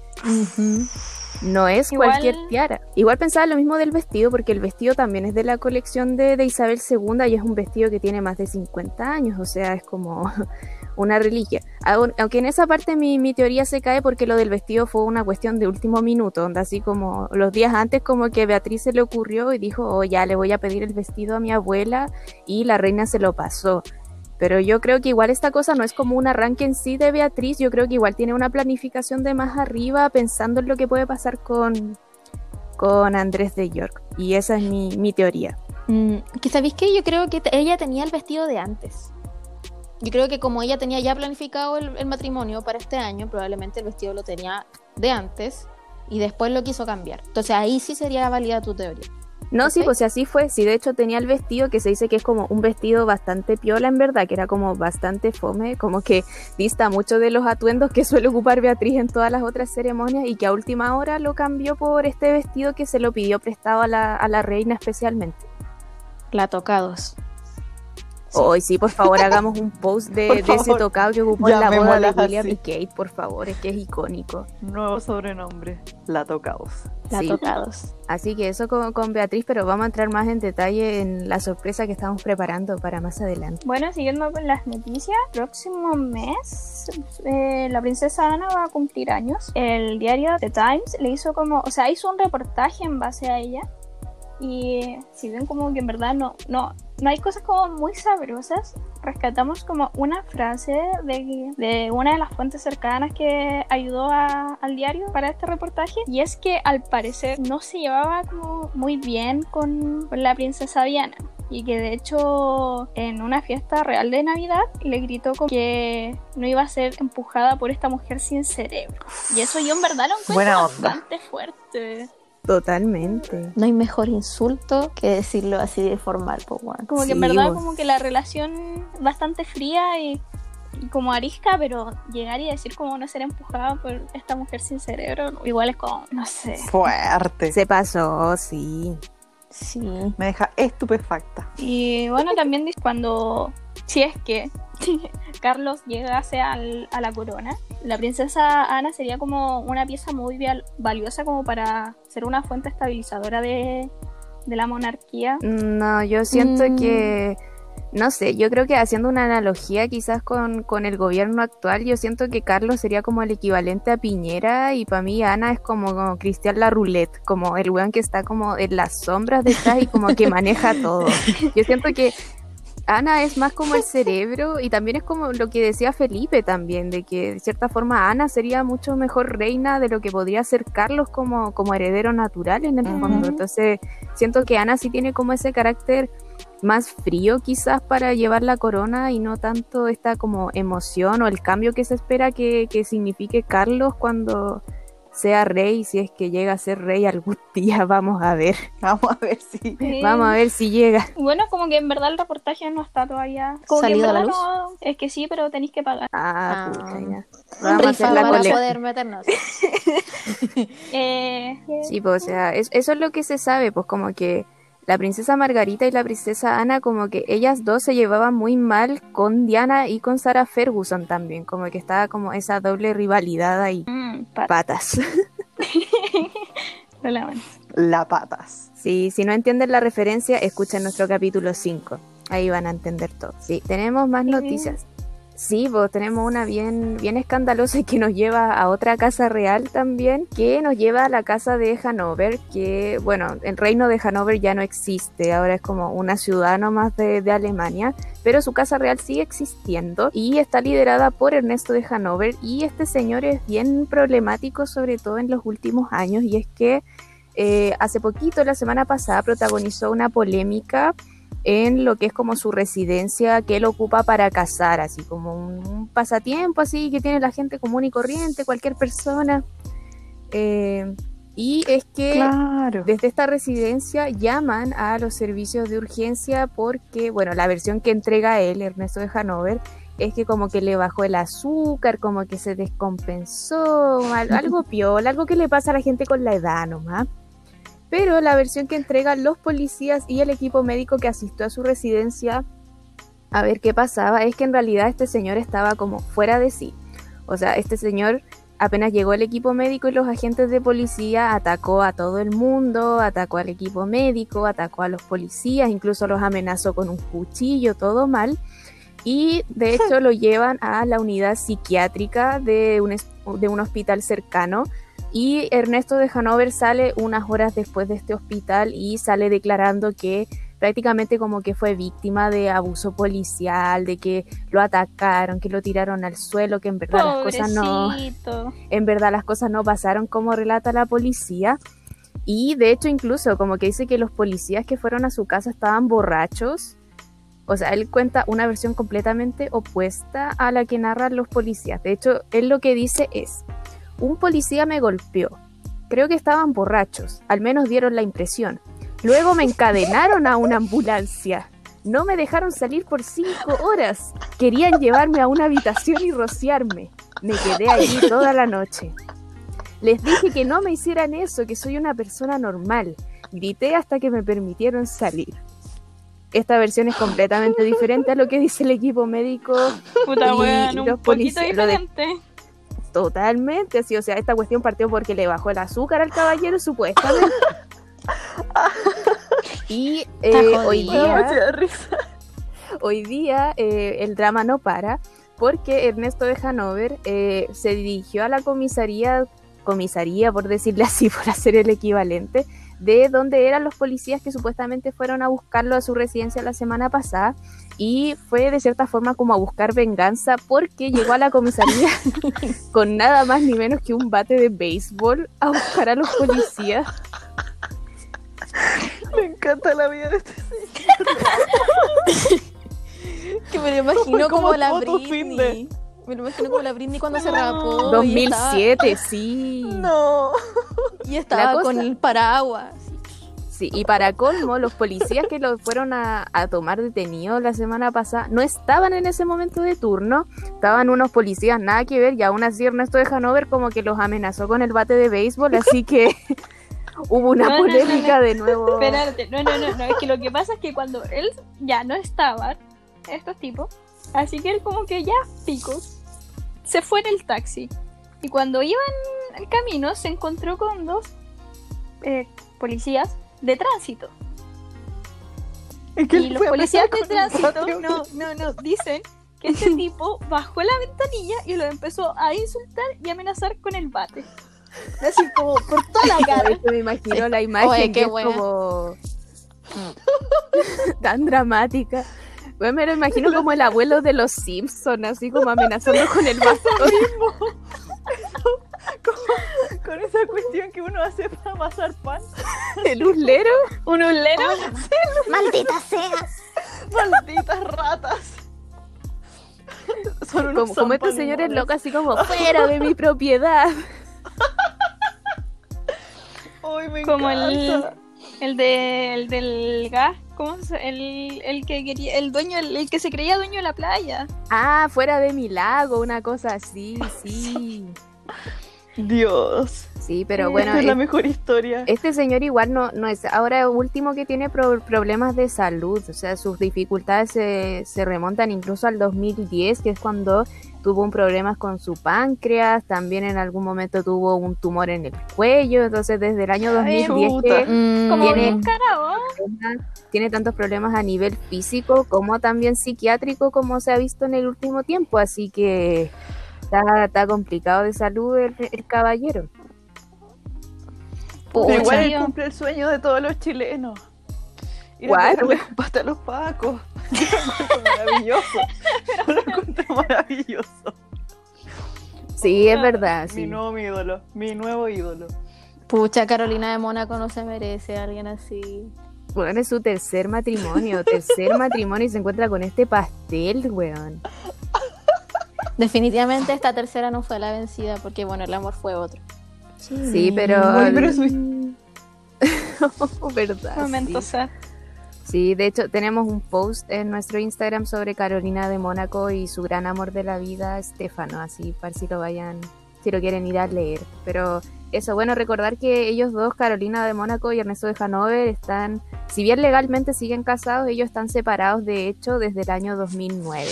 no es Igual- cualquier tiara. Igual pensaba lo mismo del vestido, porque el vestido también es de la colección de, de Isabel II y es un vestido que tiene más de 50 años, o sea, es como una reliquia. Aun- Aunque en esa parte mi, mi teoría se cae porque lo del vestido fue una cuestión de último minuto, donde así como los días antes como que Beatriz se le ocurrió y dijo, oh, ya le voy a pedir el vestido a mi abuela y la reina se lo pasó. Pero yo creo que igual esta cosa no es como un arranque en sí de Beatriz, yo creo que igual tiene una planificación de más arriba pensando en lo que puede pasar con, con Andrés de York. Y esa es mi, mi teoría. Mm, que sabéis que yo creo que ella tenía el vestido de antes. Yo creo que como ella tenía ya planificado el, el matrimonio para este año, probablemente el vestido lo tenía de antes y después lo quiso cambiar. Entonces ahí sí sería válida tu teoría. No, sí, pues así fue. Sí, de hecho tenía el vestido que se dice que es como un vestido bastante piola en verdad, que era como bastante fome, como que dista mucho de los atuendos que suele ocupar Beatriz en todas las otras ceremonias y que a última hora lo cambió por este vestido que se lo pidió prestado a la, a la reina especialmente. La tocados. Hoy sí, por favor, hagamos un post de, ese tocado que ocupó en la boda de William y Kate, por favor, es que es icónico. Nuevo sobrenombre, la tocaos. La Sí. tocados. Así que eso con, con Beatriz, pero vamos a entrar más en detalle en la sorpresa que estamos preparando para más adelante. Bueno, siguiendo con las noticias, próximo mes eh, la princesa Ana va a cumplir años. El diario The Times le hizo como, o sea, hizo un reportaje en base a ella. Y si ven como que en verdad no, no, no hay cosas como muy sabrosas, rescatamos como una frase de, de una de las fuentes cercanas que ayudó a- al diario para este reportaje. Y es que al parecer no se llevaba como muy bien con, con la princesa Diana y que de hecho en una fiesta real de Navidad le gritó como que no iba a ser empujada por esta mujer sin cerebro. Y eso yo en verdad lo encuentro bastante fuerte. Totalmente. No hay mejor insulto que decirlo así de formal, bueno. Como que en verdad vos. como que la relación bastante fría y, y como arisca, pero llegar y decir como no ser empujada por esta mujer sin cerebro, igual es como, no sé. Fuerte. Se pasó, sí. Sí. Me deja estupefacta. Y bueno, también dice cuando, si es que Carlos llegase al- a la corona, la princesa Ana sería como una pieza muy val- valiosa como para ser una fuente estabilizadora de, de la monarquía. No, yo siento Mm. que, no sé, yo creo que haciendo una analogía quizás con, con el gobierno actual, yo siento que Carlos sería como el equivalente a Piñera y para mí Ana es como, como Cristian la roulette, como el weón que está como en las sombras detrás y como que maneja todo. Yo siento que Ana es más como el cerebro y también es como lo que decía Felipe también, de que de cierta forma Ana sería mucho mejor reina de lo que podría ser Carlos como, como heredero natural en el fondo. Entonces siento que Ana sí tiene como ese carácter más frío quizás para llevar la corona y no tanto esta como emoción o el cambio que se espera que, que signifique Carlos cuando sea rey, si es que llega a ser rey algún día, vamos a ver, Vamos a ver si. vamos a ver si llega. Bueno, como que en verdad el reportaje no está todavía. Como que en ¿Salido a la luz? no- es que sí, pero tenéis que pagar. Ah, Ah. puta, ya. Vamos a hacer la para poder meternos. Eh, Sí, pues, o sea, es- eso es lo que se sabe, pues como que la princesa Margarita y la princesa Ana, como que ellas dos se llevaban muy mal con Diana y con Sarah Ferguson también, como que estaba como esa doble rivalidad ahí. mm, pa- Patas. La patas. Sí, si no entienden la referencia, escuchen nuestro capítulo 5. Ahí van a entender todo. Sí, tenemos más Sí. noticias. Sí, pues tenemos una bien, bien escandalosa que nos lleva a otra casa real también, que nos lleva a la casa de Hanover, que bueno, el reino de Hanover ya no existe, ahora es como una ciudad nomás de, de Alemania, pero su casa real sigue existiendo y está liderada por Ernesto de Hanover y este señor es bien problemático sobre todo en los últimos años y es que eh, hace poquito, la semana pasada, protagonizó una polémica en lo que es como su residencia que él ocupa para cazar, así como un, un pasatiempo así que tiene la gente común y corriente, cualquier persona. Eh, y es que Claro. desde esta residencia llaman a los servicios de urgencia porque, bueno, la versión que entrega él, Ernesto de Hanover, es que como que le bajó el azúcar, como que se descompensó, al- algo piola, algo que le pasa a la gente con la edad nomás. Pero la versión que entregan los policías y el equipo médico que asistió a su residencia a ver qué pasaba es que en realidad este señor estaba como fuera de sí. O sea, este señor apenas llegó el equipo médico y los agentes de policía atacó a todo el mundo, atacó al equipo médico, atacó a los policías, incluso los amenazó con un cuchillo, todo mal. Y de hecho lo llevan a la unidad psiquiátrica de un, de un hospital cercano. Y Ernesto de Hanover sale unas horas después de este hospital y sale declarando que prácticamente como que fue víctima de abuso policial, de que lo atacaron, que lo tiraron al suelo, que en verdad las cosas no en verdad las cosas no pasaron como relata la policía. Y de hecho incluso como que dice que los policías que fueron a su casa estaban borrachos. O sea, él cuenta una versión completamente opuesta a la que narran los policías. De hecho, él lo que dice es, un policía me golpeó. Creo que estaban borrachos, al menos dieron la impresión. Luego me encadenaron a una ambulancia. No me dejaron salir por cinco horas. Querían llevarme a una habitación y rociarme. Me quedé allí toda la noche. Les dije que no me hicieran eso, que soy una persona normal. Grité hasta que me permitieron salir. Esta versión es completamente diferente a lo que dice el equipo médico Puta Y los policías, lo de- diferente. Totalmente así. O sea, esta cuestión partió porque le bajó el azúcar al caballero, supuestamente. Y eh, hoy día hoy día eh, el drama no para porque Ernesto de Hanover eh, se dirigió a la comisaría, comisaría por decirle así, por hacer el equivalente, de donde eran los policías que supuestamente fueron a buscarlo a su residencia la semana pasada y fue de cierta forma como a buscar venganza porque llegó a la comisaría con nada más ni menos que un bate de béisbol a buscar a los policías. Me encanta la vida de este Que me lo imagino ¿Cómo como la de- Britney. Me lo imagino como la Britney cuando se No. rapó. y estaba- 2007, sí. No. Y estaba cosa- con el paraguas. Sí, y para colmo, los policías que lo fueron a, a tomar detenido la semana pasada no estaban en ese momento de turno, estaban unos policías nada que ver y aún así Ernesto de Hanover como que los amenazó con el bate de béisbol, así que hubo una No, no, no, polémica no. de nuevo. Espérate, no, no, no, no, es que lo que pasa es que cuando él ya no estaba, estos tipos, Así que él como que ya, pico, se fue en el taxi. Y cuando iban el camino se encontró con dos eh, policías de tránsito. Es que Y los policías de tránsito, no, no, no, dicen que este tipo bajó la ventanilla y lo empezó a insultar y amenazar con el bate. Así como por toda la cara. Me imagino la imagen Oye, que es como tan dramática. Bueno, me lo imagino como el abuelo de los Simpsons, así como amenazando con el bastón. Con esa cuestión que uno hace para amasar pan. El uslero. Un ulero. ¡Maldita sea! Malditas ratas. Son unos Como, como estos señores locos, así como fuera de mi propiedad. Ay, me Como el, el, de, el del gas. ¿Cómo se el, el que quería, el dueño, el, el que se creía dueño de la playa? Ah, fuera de mi lago, una cosa así, sí. Dios. Sí, pero bueno, Esta es la mejor historia. este señor igual no, no es ahora último que tiene pro- problemas de salud, o sea, sus dificultades se, se remontan incluso al 2010, que es cuando tuvo un problema con su páncreas, también en algún momento tuvo un tumor en el cuello, entonces desde el año Ay, 2010 chuta. que Mm, Como Tiene- tiene tantos problemas a nivel físico como también psiquiátrico como se ha visto en el último tiempo, así que está, está complicado de salud el, el caballero. pucha. Igual él cumple el sueño de todos los chilenos. Ir con pasta a los pacos. Maravilloso. Yo lo encuentro maravilloso. Sí, es verdad, Mi nuevo mi ídolo. Mi nuevo ídolo. Pucha, Carolina de Mónaco no se merece a alguien así. Bueno, es su tercer matrimonio, tercer matrimonio y se encuentra con este pastel, weón. Definitivamente esta tercera no fue la vencida porque, bueno, el amor fue otro. Sí, pero... Ay, pero su- verdad. Momento sí. sad. Sí, de hecho tenemos un post en nuestro Instagram sobre Carolina de Mónaco y su gran amor de la vida, Estefano, así para si lo vayan, si lo quieren ir a leer. Pero eso, bueno, recordar que ellos dos, Carolina de Mónaco y Ernesto de Hanover, están, si bien legalmente siguen casados, ellos están separados de hecho desde el año 2009.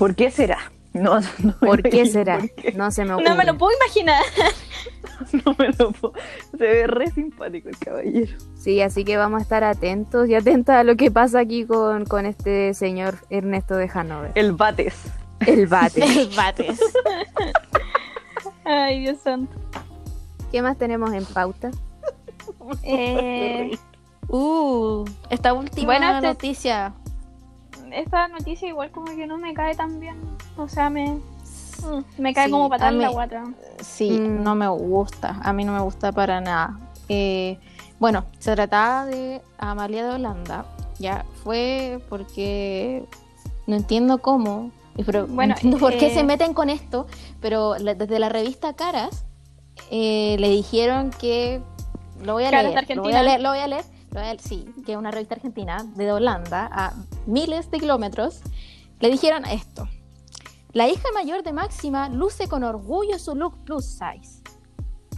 ¿Por qué será? No, no ¿Por qué será? por qué. No se me ocurre. No me lo puedo imaginar. No me lo puedo. Se ve re simpático el caballero. Sí, así que vamos a estar atentos y atentas a lo que pasa aquí con, con este señor Ernesto de Hanover. El bates. El bate. El bates. Ay, Dios santo. ¿Qué más tenemos en pauta? Eh, Uh, esta última Bueno, te- noticia. Esta noticia igual como que no me cae tan bien. O sea, me, mm, me cae Sí, como patada en la guata. Sí, Mm. no me gusta. A mí no me gusta para nada. Eh, bueno, se trataba de Amalia de Holanda. Ya fue porque no entiendo cómo. y Pero Bueno, no entiendo por qué eh, se meten con esto. Pero la- desde la revista Caras eh, le dijeron que lo voy a Caras leer. de Lo voy a Argentina. leer, lo voy a leer. Leer, sí, que es una revista argentina de Holanda a miles de kilómetros. Le dijeron esto. La hija mayor de Máxima luce con orgullo su look plus size.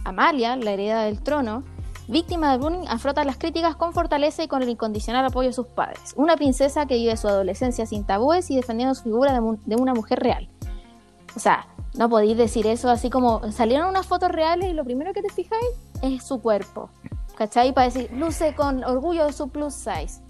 Amalia, la heredera del trono, víctima de bullying, afronta las críticas con fortaleza y con el incondicional apoyo de sus padres. Una princesa que vive su adolescencia sin tabúes y defendiendo su figura de, de una mujer real. O sea, no podéis decir eso así como salieron unas fotos reales y lo primero que te fijáis es su cuerpo. ¿Cachai? Para decir, luce con orgullo de su plus size.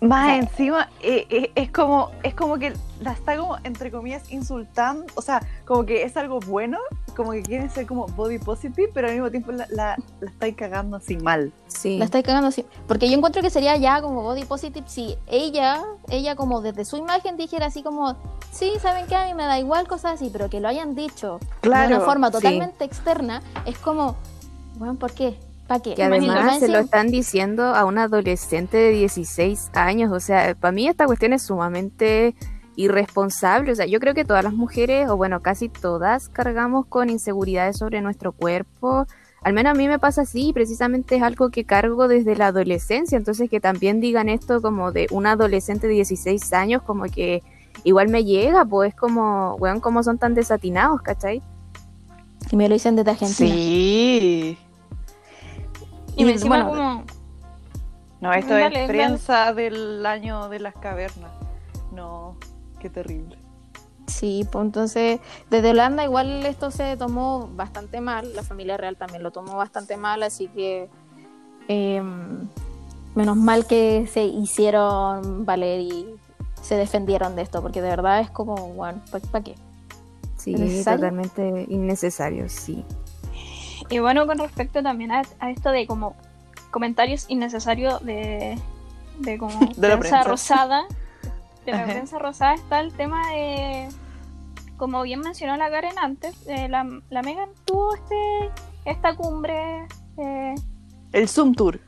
Más O sea, encima, eh, eh, es como es como que la está como, entre comillas, insultando. O sea, como que es algo bueno, como que quieren ser como body positive, pero al mismo tiempo la, la, la estáis cagando así mal. Sí. La estáis cagando así. Porque yo encuentro que sería ya como body positive si ella, ella como desde su imagen dijera así como, sí, ¿saben qué? A mí me da igual cosas así, pero que lo hayan dicho de una forma sí. totalmente externa, es como, bueno, ¿por qué? ¿Para qué? Que además Más se lo están diciendo a un adolescente de 16 años. O sea, para mí esta cuestión es sumamente irresponsable. O sea, yo creo que todas las mujeres, o bueno, casi todas, cargamos con inseguridades sobre nuestro cuerpo. Al menos a mí me pasa así, precisamente es algo que cargo desde la adolescencia. Entonces, que también digan esto como de un adolescente de 16 años, como que igual me llega, pues como, weón, como son tan desatinados, ¿cachai? Y me lo dicen desde Argentina. Sí. Y, me encima bueno, como... No, esto Dale, es dale. del año de las cavernas. No, qué terrible. Sí, pues entonces desde Holanda igual esto se tomó bastante mal, la familia real también lo tomó bastante mal, así que eh, menos mal que se hicieron valer y se defendieron de esto, porque de verdad es como, bueno, ¿para qué? Sí, totalmente innecesario, sí. Y bueno, con respecto también a, a esto de como comentarios innecesarios de, de como De la prensa rosada, de la Ajá. prensa rosada está el tema de, como bien mencionó la Karen antes, eh, la, la Megan tuvo este esta cumbre, eh, El Zoom Tour.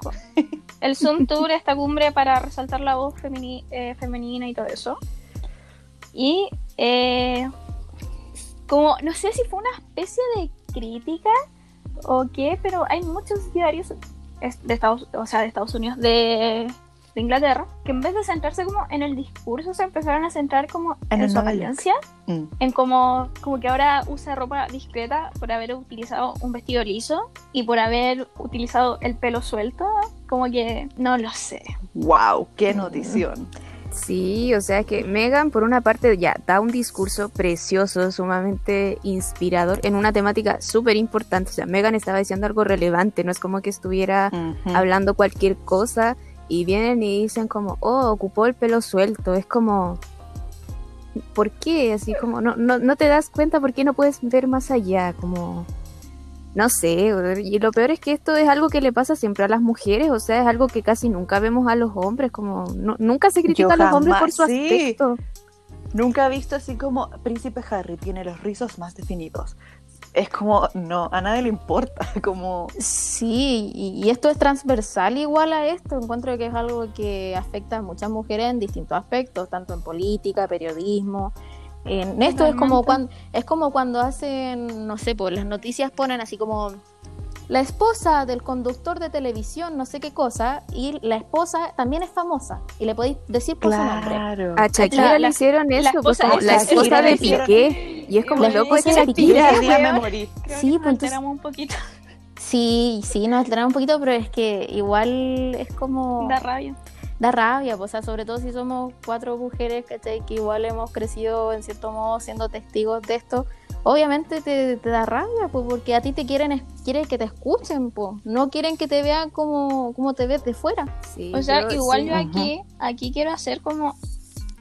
el Zoom Tour, esta cumbre para resaltar la voz femini- eh, femenina y todo eso. Y eh, como, no sé si fue una especie de crítica o qué, pero hay muchos diarios de Estados, o sea, de Estados Unidos, de, de Inglaterra, que en vez de centrarse como en el discurso, se empezaron a centrar como En en, su apariencia, Mm. en como, como que ahora usa ropa discreta por haber utilizado un vestido liso y por haber utilizado el pelo suelto, como que no lo sé. Wow, qué notición. Sí, o sea que Megan, por una parte, ya da un discurso precioso, sumamente inspirador, en una temática súper importante. O sea, Megan estaba diciendo algo relevante, no es como que estuviera hablando cualquier cosa y vienen y dicen como, oh, ocupó el pelo suelto. Es como, ¿por qué? Así como, no, no, no te das cuenta por qué no puedes ver más allá, como... No sé, y lo peor es que esto es algo que le pasa siempre a las mujeres, o sea, es algo que casi nunca vemos a los hombres, como no- nunca se critica Yo a los hombres por su sí. aspecto. Nunca he visto así como Príncipe Harry tiene los rizos más definidos. Es como, no, a nadie le importa. Como, Sí, y, y esto es transversal igual a esto. Encuentro que es algo que afecta a muchas mujeres en distintos aspectos, tanto en política, periodismo. En esto es como cuando es como cuando hacen, no sé, pues las noticias ponen así como la esposa del conductor de televisión, no sé qué cosa, y la esposa también es famosa y le podéis decir por su nombre. claro. A Shakira La- le la- hicieron eso, pues esposa la esposa de hicieron- Piqué. Y es como La loco, es Shakira. Sí, que pues, nos entonces- alteramos un poquito. Sí, sí, nos alteramos un poquito, pero es que igual es como Da rabia. Da rabia, o sea, sobre todo si somos cuatro mujeres, ¿cachai? Que igual hemos crecido en cierto modo siendo testigos de esto. Obviamente te, te da rabia, pues, porque a ti te quieren, quieren que te escuchen, pues. No quieren que te vean como, como te ves de fuera. Sí, O sea, yo- igual sí. yo aquí, aquí quiero hacer como,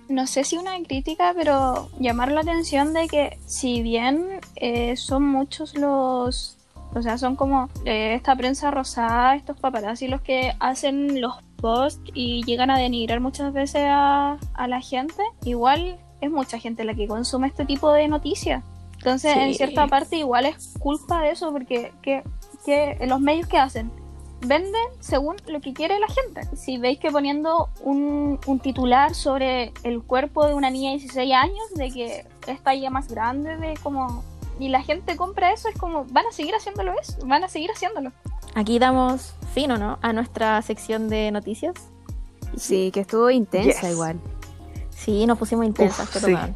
no sé si una crítica, pero llamar la atención de que si bien eh, son muchos los, o sea, son como eh, esta prensa rosada, estos paparazzi los que hacen los posts y llegan a denigrar muchas veces a, a la gente, igual es mucha gente la que consume este tipo de noticias. Entonces, Sí. en cierta parte igual es culpa de eso, porque que, que los medios que hacen venden según lo que quiere la gente. Si veis que poniendo un, un titular sobre el cuerpo de una niña de 16 años, de que es talla más grande, de como... Y la gente compra eso, es como, van a seguir haciéndolo eso, van a seguir haciéndolo. Aquí damos fin, ¿o no? A nuestra sección de noticias. Sí, que estuvo intensa Yes. igual. Sí, nos pusimos intensas, Uf, perdón.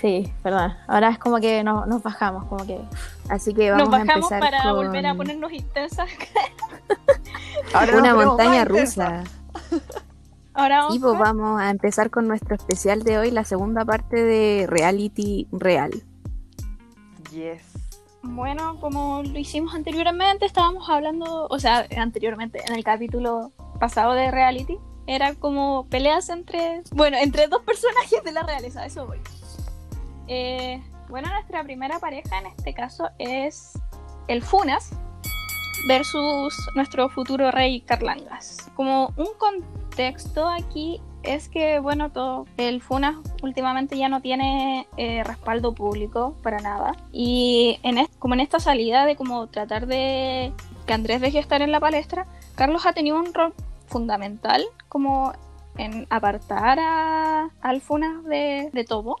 Sí, perdón. Ahora es como que nos, nos bajamos, como que... Así que vamos Nos a bajamos empezar para con volver a ponernos intensas. Ahora una montaña rusa. Ahora vamos Y pues vamos a empezar con nuestro especial de hoy, la segunda parte de Reality Real. Yes. Bueno, como lo hicimos anteriormente, estábamos hablando, o sea, anteriormente, en el capítulo pasado de reality, era como peleas entre, bueno, entre dos personajes de la realeza, eso voy. Eh, bueno, nuestra primera pareja en este caso es el Funas versus nuestro futuro rey Carlangas. Como un contexto aquí es que, bueno, todo, el Funas últimamente ya no tiene eh, respaldo público para nada. Y en como en esta salida de como tratar de que Andrés deje de estar en la palestra, Carlos ha tenido un rol fundamental como en apartar a, al Funas de, de todo.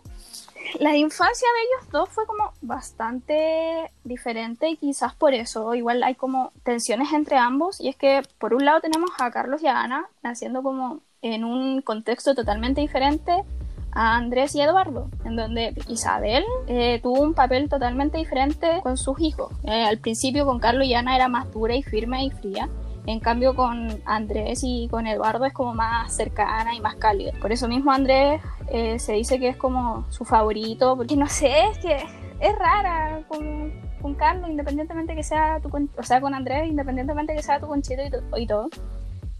La infancia de ellos dos fue como bastante diferente y quizás por eso igual hay como tensiones entre ambos y es que por un lado tenemos a Carlos y a Ana naciendo como en un contexto totalmente diferente a Andrés y Eduardo, en donde Isabel eh, tuvo un papel totalmente diferente con sus hijos. Eh, al principio con Carlos y Ana era más dura y firme y fría En cambio con Andrés y con Eduardo es como más cercana y más cálida. Por eso mismo Andrés eh, se dice que es como su favorito, porque no sé, es que es rara con, con Carlos, independientemente que sea tu, o sea, con Andrés, independientemente que sea tu conchito y, y todo.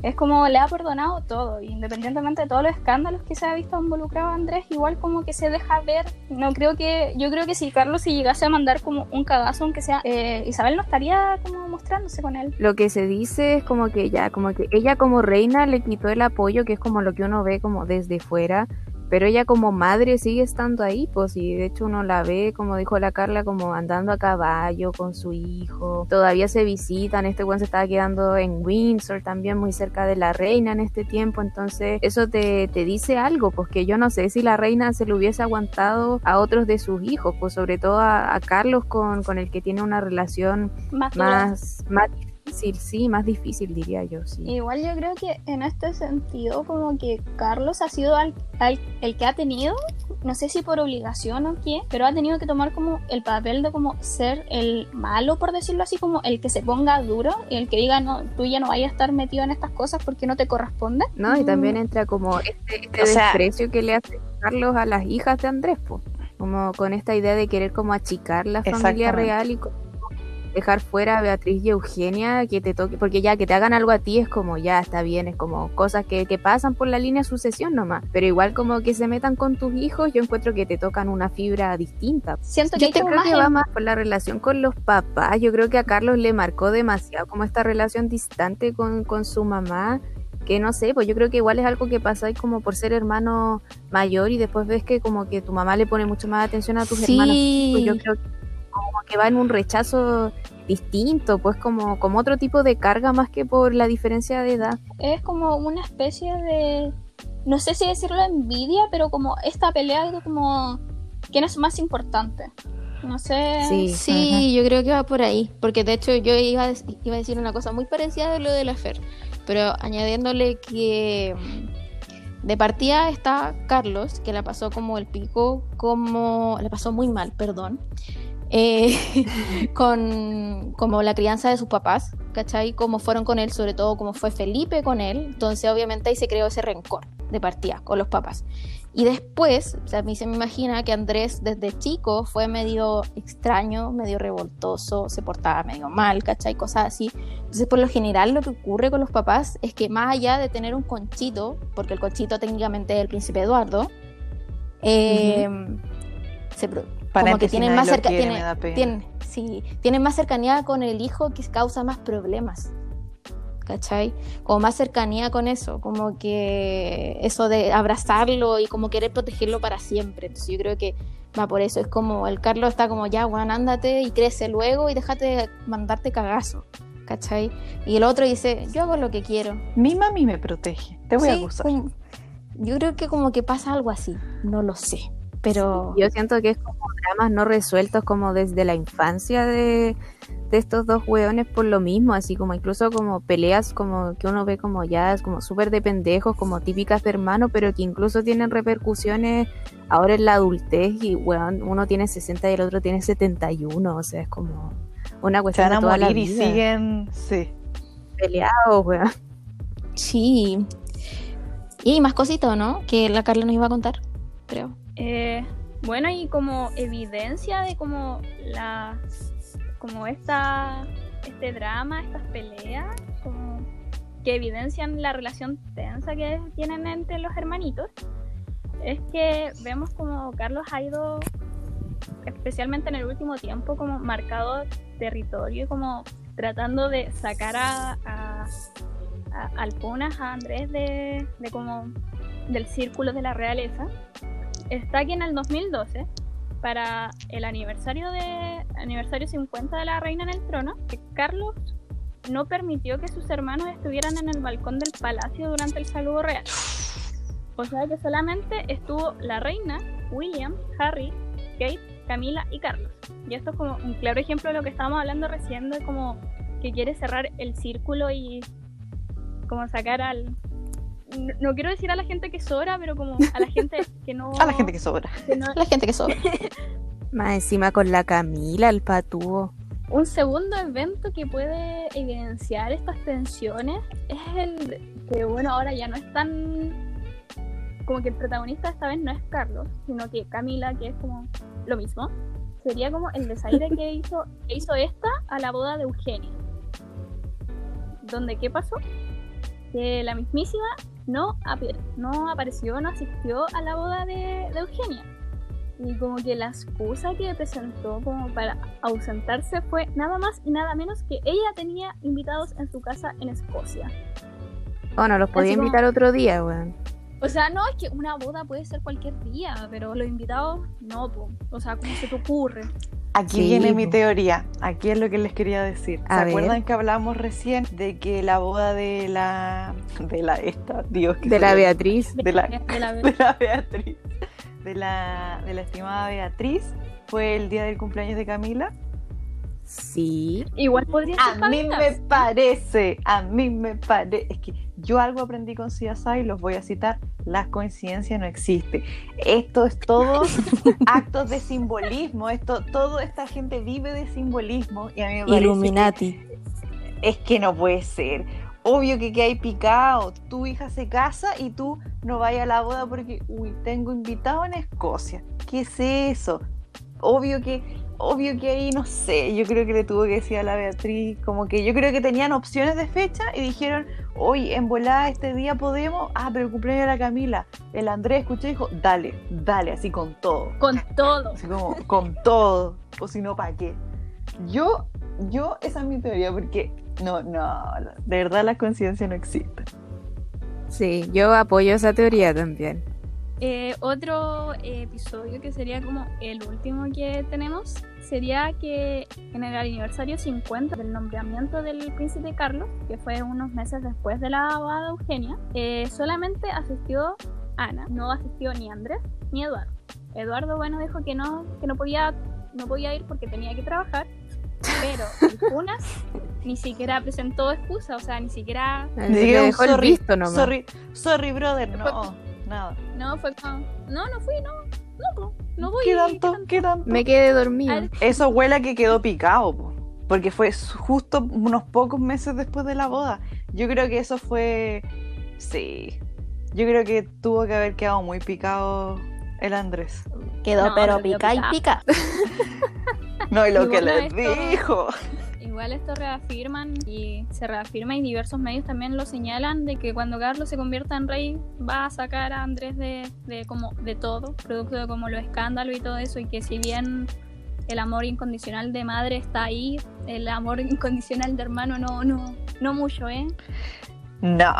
Es como le ha perdonado todo, independientemente de todos los escándalos que se ha visto involucrado Andrés, igual como que se deja ver. No creo que, yo creo que si Carlos si llegase a mandar como un cagazo, aunque sea, eh, Isabel no estaría como mostrándose con él. Lo que se dice es como que ya, como que ella como reina le quitó el apoyo, que es como lo que uno ve como desde fuera, pero ella como madre sigue estando ahí, pues y de hecho uno la ve, como dijo la Carla, como andando a caballo con su hijo, todavía se visitan, este buen se estaba quedando en Windsor también muy cerca de la reina en este tiempo, entonces eso te, te dice algo, pues que yo no sé si la reina se lo hubiese aguantado a otros de sus hijos, pues sobre todo a, a Carlos con, con el que tiene una relación Más, más, más difícil, sí, más difícil diría yo, sí. Igual yo creo que en este sentido como que Carlos ha sido al- al- el que ha tenido, no sé si por obligación o qué, pero ha tenido que tomar como el papel de como ser el malo, por decirlo así, como el que se ponga duro y el que diga, no, tú ya no vayas a estar metido en estas cosas porque no te corresponde. ¿no? Y Mm. también entra como este, este O sea- desprecio que le hace Carlos a las hijas de Andrés, po. como con esta idea de querer como achicar la familia real y como dejar fuera a Beatriz y Eugenia que te toque, porque ya que te hagan algo a ti es como ya está bien, es como cosas que, que pasan por la línea de sucesión nomás, pero igual como que se metan con tus hijos, yo encuentro que te tocan una fibra distinta. Siento que Yo te creo que va más por la relación con los papás. Yo creo que a Carlos le marcó demasiado como esta relación distante con, con su mamá. Que no sé, pues yo creo que igual es algo que pasa ahí como por ser hermano mayor y después ves que como que tu mamá le pone mucho más atención a tus hermanos. Pues yo creo que que va en un rechazo distinto, pues como, como otro tipo de carga más que por la diferencia de edad. es como una especie de, no sé si decirlo envidia, pero como esta pelea de como, ¿quién es más importante? No sé. Sí. Sí, yo creo que va por ahí, porque de hecho yo iba a, iba a decir una cosa muy parecida de lo de la Fer, pero añadiéndole que mm, de partida está Carlos, que la pasó como el pico, como la pasó muy mal, perdón, eh, con como la crianza de sus papás, ¿cachai? Cómo fueron con él, sobre todo cómo fue Felipe con él, entonces obviamente ahí se creó ese rencor de partida con los papás. Y después, o sea, a mí se me imagina que Andrés desde chico fue medio extraño, medio revoltoso, se portaba medio mal, ¿cachai? Cosas así. Entonces, por lo general, lo que ocurre con los papás es que más allá de tener un conchito, porque el conchito técnicamente es el príncipe Eduardo, eh, se pro- como que tienen más, cerca- quiere, tienen- sí, tienen más cercanía con el hijo que causa más problemas. ¿Cachai? Como más cercanía con eso, como que eso de abrazarlo y como querer protegerlo para siempre. Entonces yo creo que va por eso. Es como el Carlos está como ya, Juan, ándate y crece luego y déjate de mandarte cagazo. ¿Cachai? Y el otro dice, yo hago lo que quiero. Mi mami me protege. Te voy a acusar. como- yo creo que como que pasa algo así. No lo sé. Pero Yo siento que es como dramas no resueltos como desde la infancia de, de estos dos hueones por lo mismo, así como incluso como peleas como que uno ve como ya es como súper de pendejos, como típicas de hermano, pero que incluso tienen repercusiones ahora en la adultez y weón, uno tiene 60 y el otro tiene 71, o sea, es como una Se cuestión van a de toda la morir y vida, siguen. Sí. peleados, weón. sí. Y hay más cositas, ¿no? Que la Carla nos iba a contar, creo. Eh, bueno, y como evidencia de como la como esta este drama, estas peleas, como que evidencian la relación tensa que tienen entre los hermanitos, es que vemos como Carlos ha ido, especialmente en el último tiempo, como marcado territorio y como tratando de sacar a, a, a a Andrés de, de como del círculo de la realeza está que en el 2012, para el aniversario de aniversario 50 de la reina en el trono, que Carlos no permitió que sus hermanos estuvieran en el balcón del palacio durante el saludo real. O sea que solamente estuvo la reina, William, Harry, Kate, Camila y Carlos. Y esto es como un claro ejemplo de lo que estábamos hablando recién, de como que quiere cerrar el círculo y como sacar al, no, no quiero decir a la gente que sobra, pero como a la gente que no. A la gente que sobra. que no- La gente que sobra. Más encima con la Camila, el patúo. un segundo evento que puede evidenciar estas tensiones es el que, bueno, ahora ya no es tan. Como que el protagonista esta vez no es Carlos, sino que Camila, que es como lo mismo. Sería como el desaire que hizo, que hizo esta a la boda de Eugenia. Donde, ¿qué pasó? Que la mismísima no, no apareció, no asistió a la boda de, de Eugenia y como que la excusa que presentó como para ausentarse fue nada más y nada menos que ella tenía invitados en su casa en Escocia. Oh, no los podía invitar otro día, weón. O sea, no, es que una boda puede ser cualquier día, pero los invitados no, o sea, ¿cómo se te ocurre? Aquí viene mi teoría, aquí es lo que les quería decir. ¿Se acuerdan que hablamos recién de que la boda de la de la esta, Dios, de la Beatriz, de la, de la Beatriz de la, de la estimada Beatriz fue el día del cumpleaños de Camila. Sí. Igual podría ser. A mí me parece, a mí me parece. Es que yo algo aprendí con CSI y los voy a citar. La coincidencia no existe. Esto es todo actos de simbolismo. Esto, toda esta gente vive de simbolismo. Y a mí me parece Illuminati. es que no puede ser obvio que, que hay picado. Tu hija se casa y tú no vayas a la boda porque, uy, tengo invitado en Escocia. ¿Qué es eso? Obvio que, obvio que ahí, no sé, yo creo que le tuvo que decir a la Beatriz, como que yo creo que tenían opciones de fecha y dijeron, hoy en volada este día podemos, ah, pero el cumpleaños de la Camila. El Andrés escuchó y dijo, dale, dale, así con todo. Con todo. Así como, con todo. O si no, ¿para qué? Yo, yo, esa es mi teoría, porque no, no, de verdad la conciencia no existe. Sí, yo apoyo esa teoría también. Eh, otro episodio que sería como el último que tenemos sería que en el aniversario 50 del nombramiento del príncipe Carlos, que fue unos meses después de la boda de Eugenia, eh, solamente asistió Ana, no asistió ni Andrés ni Eduardo. Eduardo, bueno, dijo que no, que no podía, no podía ir porque tenía que trabajar pero Funas ni siquiera presentó excusa, o sea, ni siquiera. Ni siquiera dejó el visto nomás. Sorry, sorry, brother, no, nada. No, fue como, no, no fui, no, no, no voy. ¿Qué tanto? ¿Qué tanto? Me quedé dormido. Eso huele que quedó picado, porque fue justo unos pocos meses después de la boda. Yo creo que eso fue. Sí. Yo creo que tuvo que haber quedado muy picado el Andrés. Quedó pero pica y pica. No, y lo que les dijo. Igual esto reafirman y se reafirma y diversos medios también lo señalan de que cuando Carlos se convierta en rey va a sacar a Andrés de, de como de todo, producto de como los escándalos y todo eso y que si bien el amor incondicional de madre está ahí, el amor incondicional de hermano no no no mucho, ¿eh? No,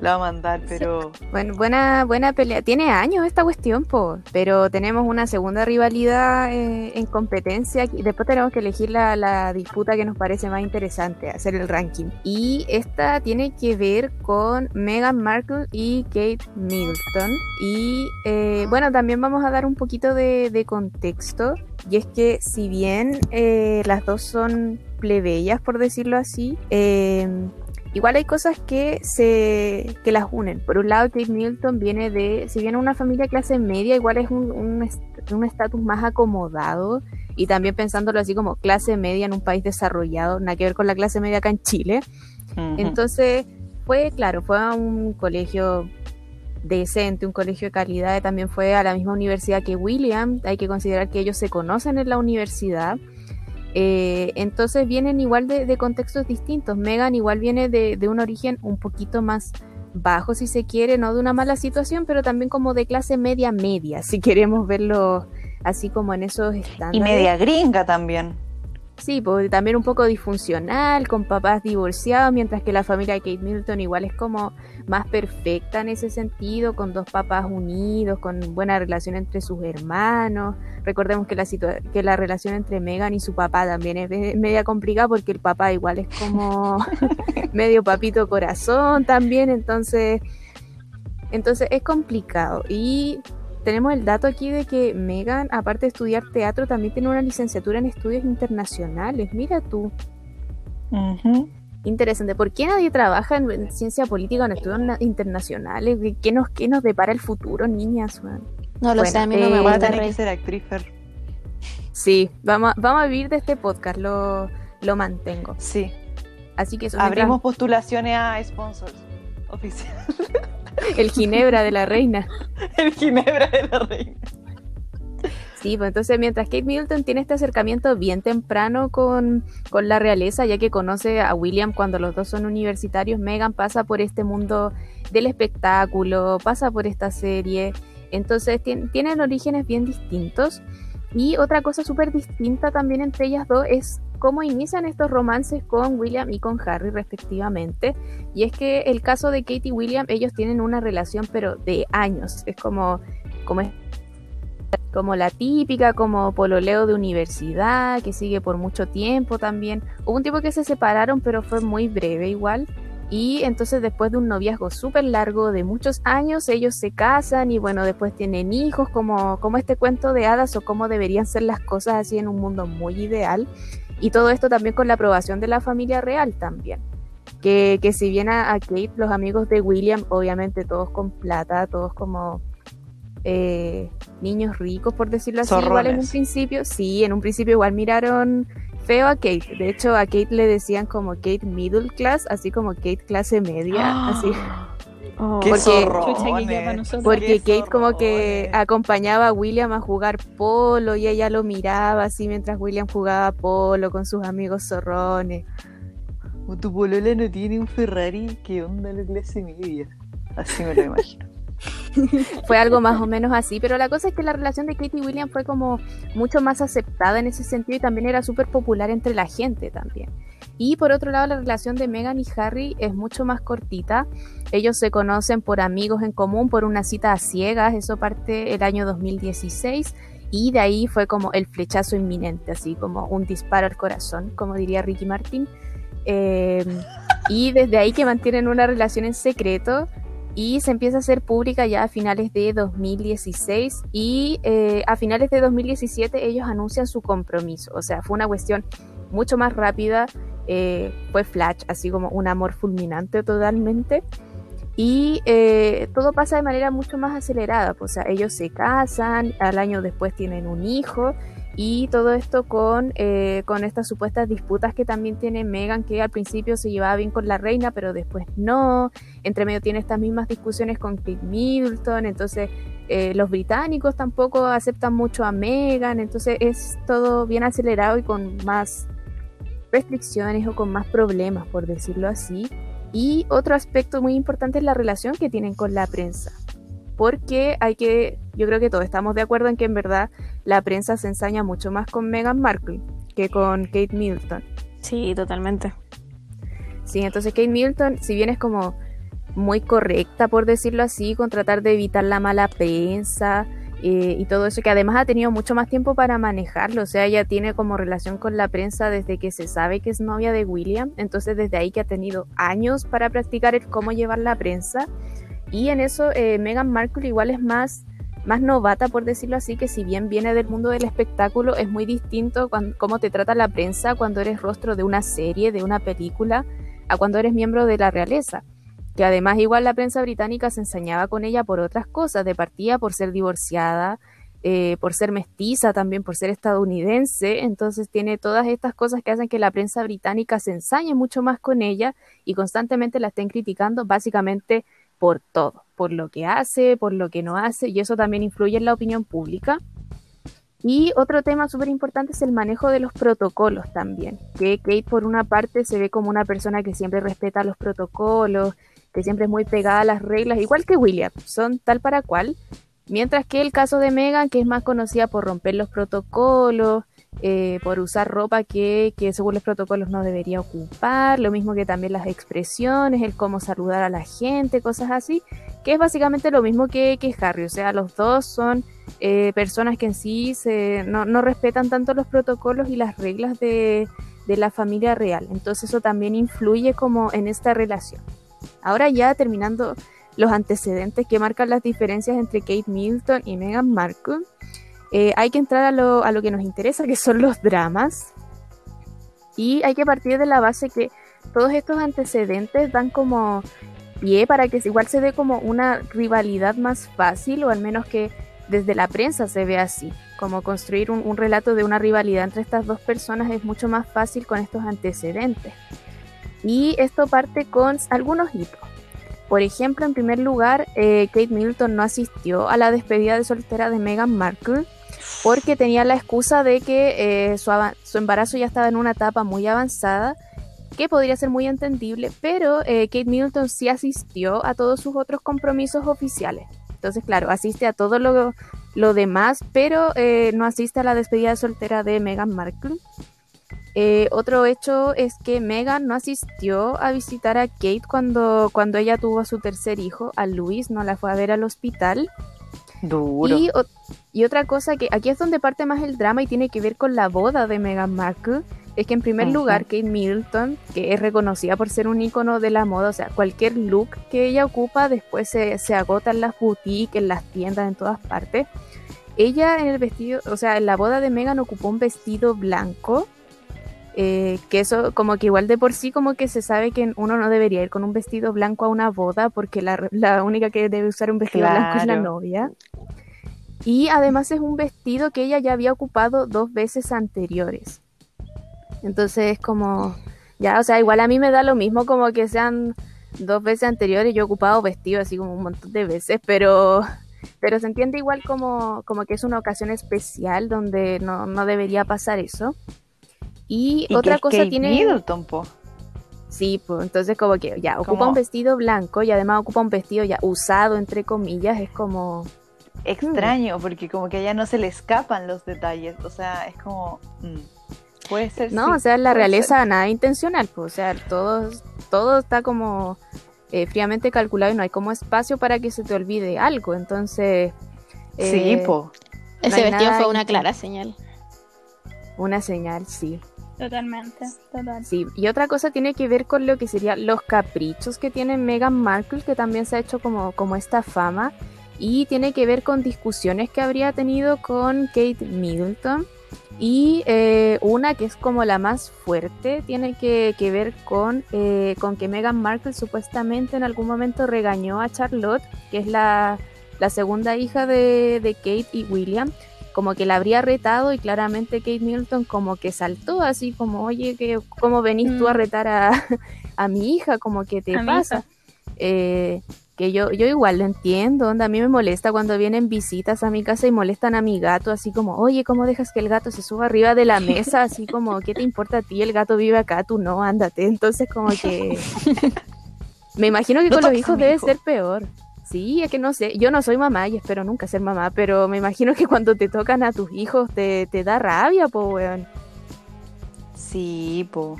la va a mandar, pero. Bueno, buena, buena pelea. Tiene años esta cuestión, po, pero tenemos una segunda rivalidad eh, en competencia y después tenemos que elegir la, disputa que nos parece más interesante, hacer el ranking. Y esta tiene que ver con Meghan Markle y Kate Middleton. Y eh, bueno, también vamos a dar un poquito de, contexto. Y es que si bien eh, las dos son plebeyas, por decirlo así, eh, Igual hay cosas que se que las unen. Por un lado, Kate Milton viene de, si viene una familia clase media, igual es un estatus un, más acomodado y también pensándolo así como clase media en un país desarrollado, nada que ver con la clase media acá en Chile. Entonces, fue, claro, fue a un colegio decente, un colegio de calidad, también fue a la misma universidad que William, hay que considerar que ellos se conocen en la universidad eh, entonces vienen igual de, contextos distintos. Megan igual viene de, un origen un poquito más bajo, si se quiere, no de una mala situación, pero también como de clase media media, si queremos verlo así como en esos estándares. Y media gringa también. Sí, pues también un poco disfuncional, con papás divorciados, mientras que la familia de Kate Middleton igual es como más perfecta en ese sentido, con dos papás unidos, con buena relación entre sus hermanos. Recordemos que la, que la relación entre Megan y su papá también es media complicada porque el papá igual es como medio papito corazón también, entonces, entonces es complicado. Y tenemos el dato aquí de que Megan, aparte de estudiar teatro, también tiene una licenciatura en estudios internacionales. Mira tú. Interesante. ¿Por qué nadie trabaja en, ciencia política o en estudios internacionales? ¿Qué nos, nos depara el futuro, niñas? No lo sé, a mí no me eh, gusta. tener que ser actriz, Sí, vamos, a- vamos a vivir de este podcast, lo, lo mantengo. Sí. Así que eso, Abrimos postulaciones a sponsors oficial. el Ginebra de la reina. El Ginebra de la Reina. Sí, pues entonces mientras Kate Middleton tiene este acercamiento bien temprano con, con la realeza, ya que conoce a William cuando los dos son universitarios, Megan pasa por este mundo del espectáculo, pasa por esta serie, entonces tien- tienen orígenes bien distintos. Y otra cosa súper distinta también entre ellas dos es cómo inician estos romances con William y con Harry respectivamente. Y es que el caso de Kate y William, ellos tienen una relación pero de años, es como, como es como la típica, como pololeo de universidad, que sigue por mucho tiempo también. Hubo un tiempo que se separaron, pero fue muy breve igual. Y entonces después de un noviazgo súper largo de muchos años, ellos se casan y bueno, después tienen hijos, como, como este cuento de hadas o cómo deberían ser las cosas así en un mundo muy ideal. Y todo esto también con la aprobación de la familia real también. Que, que si bien a, a Kate, los amigos de William, obviamente todos con plata, todos como eh, niños ricos, por decirlo así, igual en un principio, sí, en un principio igual miraron feo a Kate. De hecho, a Kate le decían como Kate middle class, así como Kate clase media, así. Oh, ¡Qué Porque- zorrones! Porque ¡Qué Kate como que acompañaba a William a jugar polo y ella lo miraba así mientras William jugaba polo con sus amigos zorrones. O tu polola no tiene un Ferrari, ¿qué onda la clase media? Así me lo imagino. Fue algo más o menos así, pero la cosa es que la relación de Kate y William fue como mucho más aceptada en ese sentido y también era súper popular entre la gente también. Y por otro lado, la relación de Meghan y Harry es mucho más cortita. Ellos se conocen por amigos en común, por una cita a ciegas, eso parte el año 2016. Y de ahí fue como el flechazo inminente, así como un disparo al corazón, como diría Ricky Martin. Eh, y desde ahí que mantienen una relación en secreto y se empieza a hacer pública ya a finales de 2016 y eh, a finales de 2017 ellos anuncian su compromiso. O sea, fue una cuestión mucho más rápida, eh, fue flash, así como un amor fulminante totalmente. Y eh, todo pasa de manera mucho más acelerada, pues, o sea, ellos se casan, al año después tienen un hijo y todo esto con, eh, con estas supuestas disputas que también tiene Megan, que al principio se llevaba bien con la reina, pero después no, entre medio tiene estas mismas discusiones con Kate Middleton, entonces eh, los británicos tampoco aceptan mucho a Meghan, entonces es todo bien acelerado y con más restricciones o con más problemas, por decirlo así. Y otro aspecto muy importante es la relación que tienen con la prensa, porque hay que, yo creo que todos estamos de acuerdo en que en verdad la prensa se ensaña mucho más con Meghan Markle que con Kate Middleton. Sí, totalmente. Sí, entonces Kate Middleton, si bien es como muy correcta, por decirlo así, con tratar de evitar la mala prensa eh, y todo eso, que además ha tenido mucho más tiempo para manejarlo, o sea, ella tiene como relación con la prensa desde que se sabe que es novia de William, entonces desde ahí que ha tenido años para practicar el cómo llevar la prensa, y en eso eh, Meghan Markle igual es más más novata, por decirlo así, que si bien viene del mundo del espectáculo, es muy distinto cómo te trata la prensa cuando eres rostro de una serie, de una película, a cuando eres miembro de la realeza. Que además igual la prensa británica se ensañaba con ella por otras cosas, de partida por ser divorciada, eh, por ser mestiza también, por ser estadounidense, entonces tiene todas estas cosas que hacen que la prensa británica se ensañe mucho más con ella y constantemente la estén criticando básicamente por todo, por lo que hace, por lo que no hace, y eso también influye en la opinión pública. Y otro tema súper importante es el manejo de los protocolos también, que Kate por una parte se ve como una persona que siempre respeta los protocolos, que siempre es muy pegada a las reglas, igual que William, son tal para cual, mientras que el caso de Megan, que es más conocida por romper los protocolos, eh, por usar ropa que, que según los protocolos no debería ocupar, lo mismo que también las expresiones, el cómo saludar a la gente, cosas así, que es básicamente lo mismo que, que Harry, o sea, los dos son eh, personas que en sí se, no, no respetan tanto los protocolos y las reglas de, de la familia real, entonces eso también influye como en esta relación. Ahora ya terminando los antecedentes que marcan las diferencias entre Kate Middleton y Meghan Markle, eh, hay que entrar a lo, a lo que nos interesa, que son los dramas. Y hay que partir de la base que todos estos antecedentes dan como pie para que igual se dé como una rivalidad más fácil, o al menos que desde la prensa se ve así, como construir un, relato de una rivalidad entre estas dos personas es mucho más fácil con estos antecedentes. Y esto parte con algunos hitos. Por ejemplo, en primer lugar, eh, Kate Middleton no asistió a la despedida de soltera de Meghan Markle porque tenía la excusa de que eh, su, su embarazo ya estaba en una etapa muy avanzada, que podría ser muy entendible, pero eh, Kate Middleton sí asistió a todos sus otros compromisos oficiales. Entonces, claro, asiste a todo lo, lo demás, pero eh, no asiste a la despedida de soltera de Meghan Markle. Eh, otro hecho es que Meghan no asistió a visitar a Kate cuando, cuando ella tuvo a su tercer hijo, a Luis, no la fue a ver al hospital. Duro. Y, o- y otra cosa que aquí es donde parte más el drama y tiene que ver con la boda de Meghan Markle, es que en primer lugar Kate Middleton, que es reconocida por ser un icono de la moda, o sea, cualquier look que ella ocupa después se, se agota en las boutiques, en las tiendas, en todas partes. Ella en el vestido, o sea, en la boda de Meghan ocupó un vestido blanco, eh, que eso como que igual de por sí como que se sabe que uno no debería ir con un vestido blanco a una boda porque la, la única que debe usar un vestido blanco es la novia. Y además es un vestido que ella ya había ocupado dos veces anteriores. Entonces es como, ya, o sea, igual a mí me da lo mismo como que sean dos veces anteriores. Yo he ocupado vestido así como un montón de veces, pero, pero se entiende igual como, como que es una ocasión especial donde no, no debería pasar eso. Y, Y otra que cosa tiene... Middleton, po. Sí, pues entonces como que ya ocupa Como- un vestido blanco y además ocupa un vestido ya usado, entre comillas, es como... Extraño, porque como que a ella no se le escapan los detalles. O sea, es como. mm, Puede ser. No, sí, o sea, la realeza nada intencional, pues, o sea, todo, todo está como eh, fríamente calculado y no hay como espacio para que se te olvide algo, entonces... Sí, eh, po. Ese vestido fue una clara señal. Una señal, sí. Totalmente, total. Sí, y otra cosa tiene que ver con lo que serían los caprichos que tiene Meghan Markle, que también se ha hecho como, como esta fama, y tiene que ver con discusiones que habría tenido con Kate Middleton. Y eh, una que es como la más fuerte tiene que, que ver con, eh, con que Meghan Markle supuestamente en algún momento regañó a Charlotte, que es la, la segunda hija de, de Kate y William, como que la habría retado y claramente Kate Middleton como que saltó así como, oye, que ¿cómo venís tú a Mm. retar a, a mi hija? Como que te A pasa. Eh, que yo, yo igual lo entiendo, onda, a mí me molesta cuando vienen visitas a mi casa y molestan a mi gato, así como, oye, ¿cómo dejas que el gato se suba arriba de la mesa? Así como, ¿qué te importa a ti? El gato vive acá, tú no, ándate. Entonces como que... me imagino que No con los hijos debe hijo. ser peor. Sí, es que no sé, yo no soy mamá y espero nunca ser mamá, pero me imagino que cuando te tocan a tus hijos te, te da rabia, po, weón. Sí, po.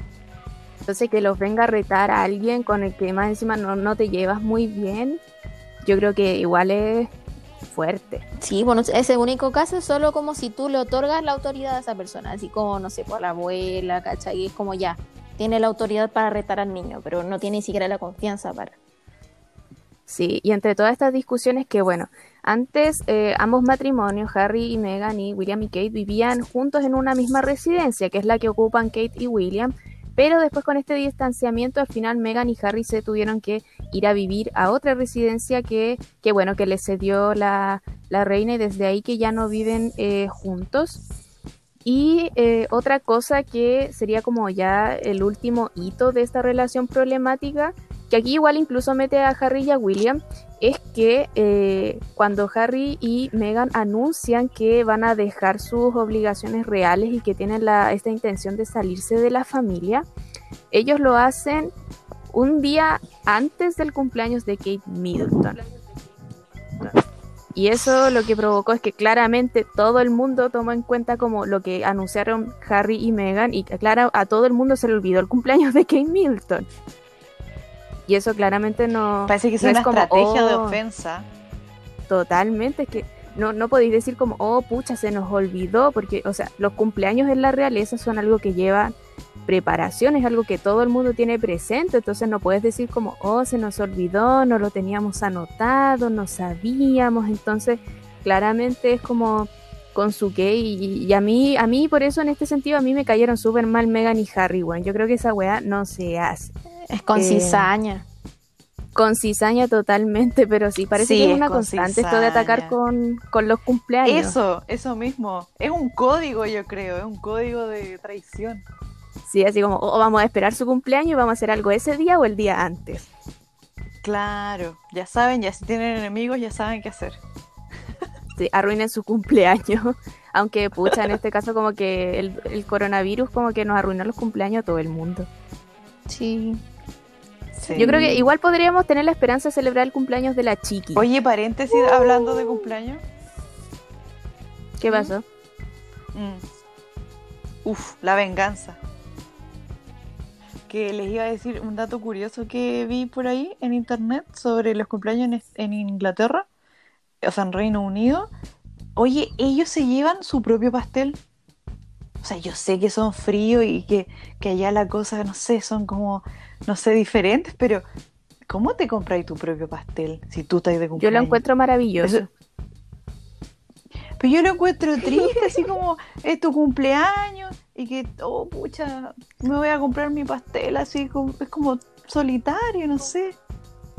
Entonces que los venga a retar a alguien con el que más encima no, no te llevas muy bien, yo creo que igual es fuerte. Sí, bueno, ese único caso es solo como si tú le otorgas la autoridad a esa persona, así como, no sé, por la abuela, ¿cachai? Y es como ya, tiene la autoridad para retar al niño, pero no tiene ni siquiera la confianza para. Sí, y entre todas estas discusiones que, bueno, antes eh, ambos matrimonios, Harry y Meghan y William y Kate, vivían juntos en una misma residencia, que es la que ocupan Kate y William, pero después con este distanciamiento, al final Meghan y Harry se tuvieron que ir a vivir a otra residencia que, que bueno, que les cedió la, la reina y desde ahí que ya no viven eh, juntos. Y eh, otra cosa que sería como ya el último hito de esta relación problemática, que aquí igual incluso mete a Harry y a William, es que eh, cuando Harry y Meghan anuncian que van a dejar sus obligaciones reales y que tienen la, esta intención de salirse de la familia, ellos lo hacen un día antes del cumpleaños de Kate Middleton. Y eso lo que provocó es que claramente todo el mundo tomó en cuenta como lo que anunciaron Harry y Meghan y claro, a todo el mundo se le olvidó el cumpleaños de Kate Middleton. Y eso claramente no... Parece que es no una como, estrategia de "Oh, ofensa. Totalmente, es que no, no podéis decir como, oh, pucha, se nos olvidó, porque, o sea, los cumpleaños en la realeza son algo que lleva preparación, es algo que todo el mundo tiene presente, entonces no puedes decir como, oh, se nos olvidó, no lo teníamos anotado, no sabíamos, entonces claramente es como con su qué y, y a mí, a mí por eso en este sentido a mí me cayeron súper mal Megan y Harry, weón, yo creo que esa weá no se hace. Es con Eh, cizaña. Con cizaña totalmente, pero sí, parece Sí, que es es una con constante esto de atacar con, con los cumpleaños. Eso, eso mismo. Es un código, yo creo, es un código de traición. Sí, así como, o vamos a esperar su cumpleaños y vamos a hacer algo ese día o el día antes. Claro, ya saben, ya si tienen enemigos, ya saben qué hacer. Sí, arruinen su cumpleaños. Aunque, pucha, en este caso como que el, el coronavirus como que nos arruinó los cumpleaños a todo el mundo. Sí. Sí. Yo creo que igual podríamos tener la esperanza de celebrar el cumpleaños de la chiqui. Oye, paréntesis, hablando de cumpleaños. ¿Qué pasó? Mm. Uf, la venganza. Que les iba a decir un dato curioso que vi por ahí en internet sobre los cumpleaños en Inglaterra, o sea, en Reino Unido. Oye, ellos se llevan su propio pastel. O sea, yo sé que son fríos y que, que allá la cosa, no sé, son como, no sé, diferentes, pero ¿cómo te compras tu propio pastel si tú estás de Yo cumpleaños? lo encuentro maravilloso. Eso- Pero yo lo encuentro triste, así como es tu cumpleaños y que, oh, pucha, me voy a comprar mi pastel, así como, es como solitario, no sé.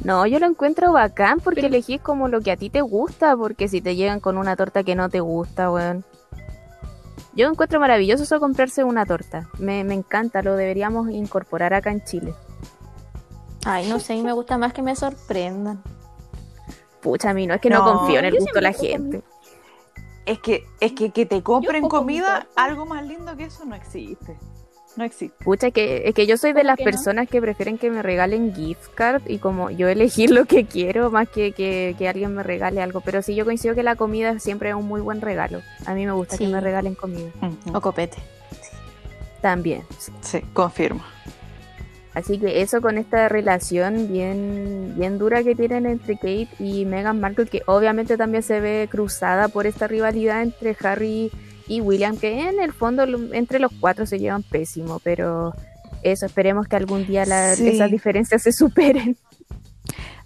No, yo lo encuentro bacán porque elegís como lo que a ti te gusta, porque si te llegan con una torta que no te gusta, weón. Yo encuentro maravilloso eso comprarse una torta. Me, me encanta, lo deberíamos incorporar acá en Chile. Ay, no sé, me gusta más que me sorprendan. Pucha, a mí no es que no, No, confío en el gusto de la gente. Es que, es que, que te compren comida, algo más lindo que eso no existe. No existe. Pucha, es que, es que yo soy de ¿Cómo las que no? personas que prefieren que me regalen gift card y como yo elegir lo que quiero más que, que, que alguien me regale algo. Pero sí, yo coincido que la comida siempre es un muy buen regalo. A mí me gusta que Sí. me regalen comida. O copete. También. Sí, confirmo. Así que eso con esta relación bien, bien dura que tienen entre Kate y Meghan Markle, que obviamente también se ve cruzada por esta rivalidad entre Harry y William, que en el fondo entre los cuatro se llevan pésimo, pero eso, esperemos que algún día la- Sí. esas diferencias se superen.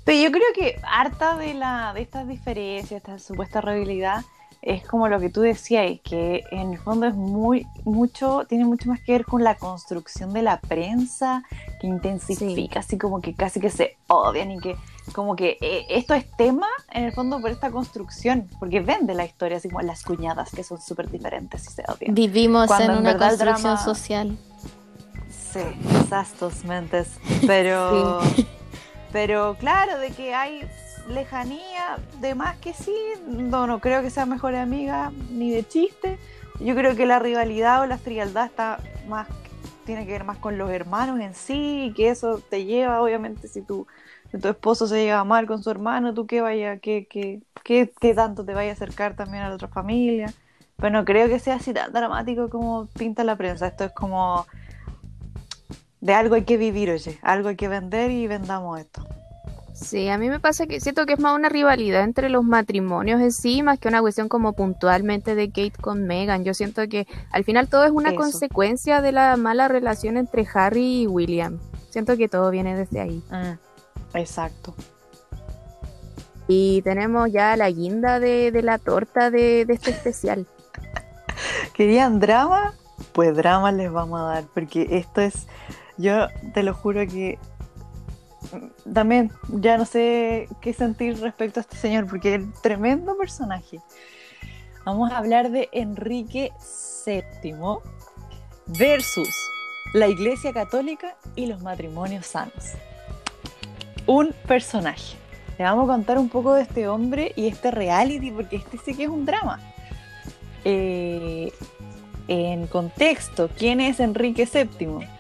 Pero yo creo que harta de la de estas diferencias, esta supuesta rivalidad, es como lo que tú decías, que en el fondo es muy, mucho, tiene mucho más que ver con la construcción de la prensa, que intensifica, así como que casi que se odian y que como que eh, esto es tema en el fondo por esta construcción, porque vende la historia, así como las cuñadas que son súper diferentes y se odian. Vivimos Cuando en en una verdad construcción drama- social. Sí, exactos mentes. Pero, pero claro, de que hay lejanía, de más que sí, no, no creo que sea mejor amiga ni de chiste. Yo creo que la rivalidad o la frialdad está más, tiene que ver más con los hermanos en sí, y que eso te lleva, obviamente, si tu, tu esposo se lleva mal con su hermano, tú qué vaya, qué, qué, qué, qué tanto te vaya a acercar también a la otra familia. Pero no creo que sea así tan dramático como pinta la prensa. Esto es como de algo hay que vivir, oye, algo hay que vender y vendamos esto. Sí, a mí me pasa que siento que es más una rivalidad entre los matrimonios en sí, más que una cuestión como puntualmente de Kate con Meghan. Yo siento que al final todo es una Eso. consecuencia de la mala relación entre Harry y William. Siento que todo viene desde ahí. Exacto. Y tenemos ya la guinda de, de la torta de, de este especial. ¿Querían drama? Pues drama les vamos a dar, porque esto es, yo te lo juro que también ya no sé qué sentir respecto a este señor, porque es un tremendo personaje. Vamos a hablar de Enrique VII versus la Iglesia Católica y los matrimonios sanos. Un personaje. Le vamos a contar un poco de este hombre y este reality, porque este sí que es un drama. Eh, en contexto, ¿quién es Enrique VII?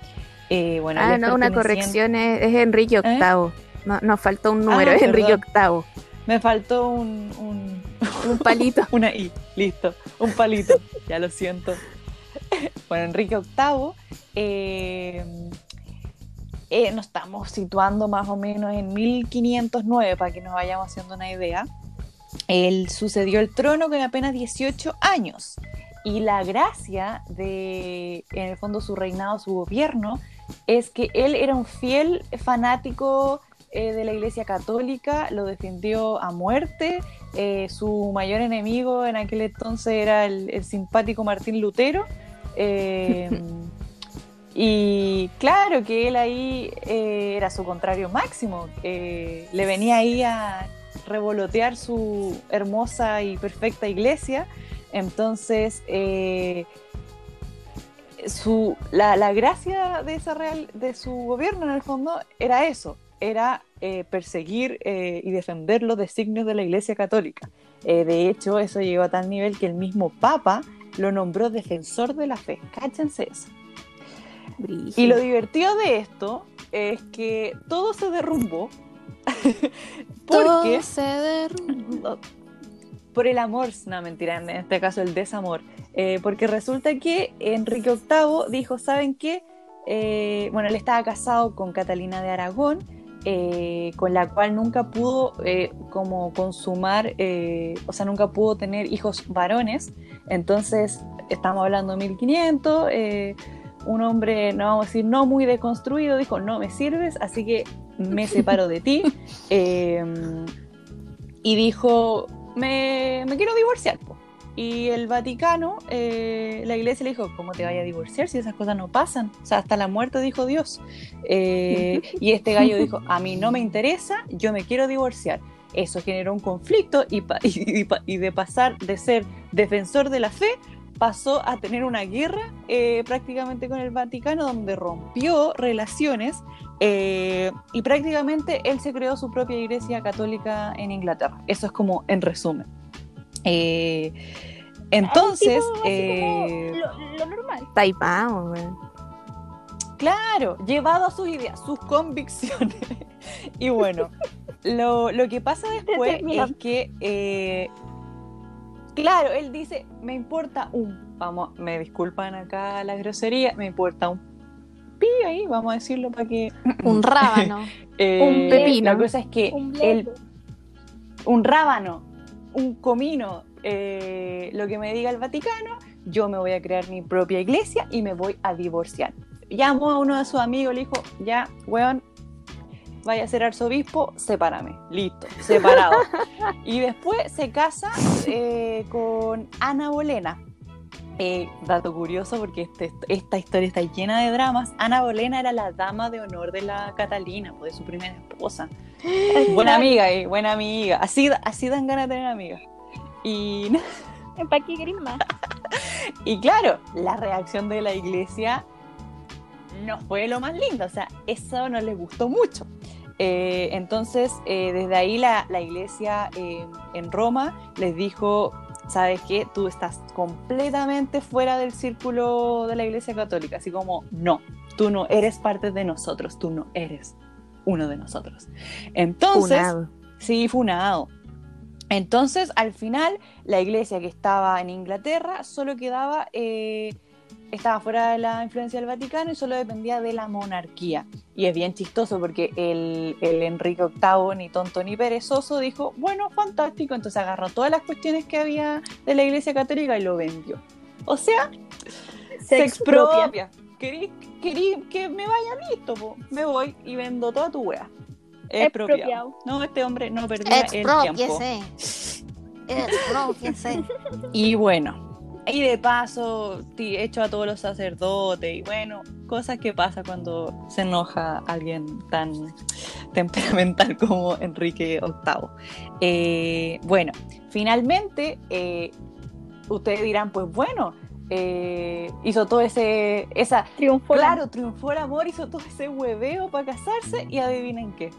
Eh, bueno, Ah, no, una corrección, es, es Enrique ¿Eh? VIII. No, nos faltó un número, Ah, es Enrique. VIII. Me faltó un, un- Un palito. una I, listo, un palito, ya lo siento. Bueno, Enrique VIII, eh, eh, nos estamos situando más o menos en 1509 para que nos vayamos haciendo una idea. Él sucedió el trono con apenas 18 años y la gracia de, en el fondo, su reinado, su gobierno, es que él era un fiel fanático eh, de la Iglesia Católica, lo defendió a muerte. eh, su mayor enemigo en aquel entonces era el, el simpático Martín Lutero. eh, Y claro que él ahí era su contrario máximo, le venía ahí a revolotear su hermosa y perfecta iglesia, entonces su, la, la gracia de, esa real, de su gobierno en el fondo era eso, era eh, perseguir eh, y defender los designios de la Iglesia Católica. Eh, de hecho, eso llegó a tal nivel que el mismo Papa lo nombró defensor de la fe. Cáchense eso. Y lo divertido de esto es que todo se derrumbó porque Todo se derrumbó. Por el amor, no mentira, en este caso el desamor, Eh, porque resulta que Enrique VIII dijo, ¿saben qué? Eh, bueno, él estaba casado con Catalina de Aragón, eh, con la cual nunca pudo como consumar, o sea, nunca pudo tener hijos varones, entonces estamos hablando de 1500, eh, un hombre, no vamos a decir, no muy deconstruido, dijo, no me sirves, así que me separo de ti, Eh, y dijo, me, me quiero divorciar. po". Y el Vaticano, eh, la iglesia le dijo, ¿cómo te vayas a divorciar si esas cosas no pasan? O sea, hasta la muerte dijo Dios. Eh, y este gallo dijo, a mí no me interesa, yo me quiero divorciar. Eso generó un conflicto y, pa- y- y pa- y de pasar de ser defensor de la fe, pasó a tener una guerra eh, prácticamente con el Vaticano, donde rompió relaciones eh, y prácticamente él se creó su propia iglesia católica en Inglaterra. Eso es como en resumen. Eh, entonces, tipo eh, lo, lo normal. Taipao, claro, llevado a sus ideas, sus convicciones. y bueno, lo, lo que pasa después es que, eh, claro, él dice, me importa un, vamos, me disculpan acá la grosería, me importa un pi ahí, vamos a decirlo para que... Un rábano. Eh, Un pepino. La cosa es que Un bledo. un rábano, un comino, eh, lo que me diga el Vaticano, yo me voy a crear mi propia iglesia y me voy a divorciar. Llamó a uno de sus amigos, le dijo, ya, weón, vaya a ser arzobispo, sepárame, listo, separado. y después se casa eh, con Ana Bolena. Eh, dato curioso porque este- esta historia está llena de dramas. Ana Bolena era la dama de honor de la Catalina, pues, de su primera esposa. Buena amiga, eh, buena amiga. Así, así dan ganas de tener amigas. Y, ¿Para qué y claro, la reacción de la iglesia no fue lo más lindo. O sea, eso no les gustó mucho. Eh, entonces, eh, desde ahí la, la iglesia eh, en Roma les dijo, ¿sabes qué? Tú estás completamente fuera del círculo de la iglesia católica. Así como, no, tú no eres parte de nosotros, tú no eres uno de nosotros. Entonces, Funado. Sí, funado. Entonces, al final, la iglesia que estaba en Inglaterra solo quedaba, eh, estaba fuera de la influencia del Vaticano y solo dependía de la monarquía. Y es bien chistoso porque el, el Enrique VIII, ni tonto ni perezoso, dijo, bueno, fantástico. Entonces agarró todas las cuestiones que había de la iglesia católica y lo vendió. O sea, se expropia. Querí, querí que me vaya listo, po. me voy y vendo toda tu wea. Expropiado. No, este hombre no perdía el tiempo. Expropiese. Y bueno, y de paso, ti- hecho a todos los sacerdotes y bueno, cosas que pasa cuando se enoja alguien tan temperamental como Enrique VIII. Eh, bueno, finalmente, eh, ustedes dirán, pues bueno, eh, hizo todo ese, esa, Triunfó la- Claro, triunfó el amor, hizo todo ese hueveo para casarse y adivinen qué.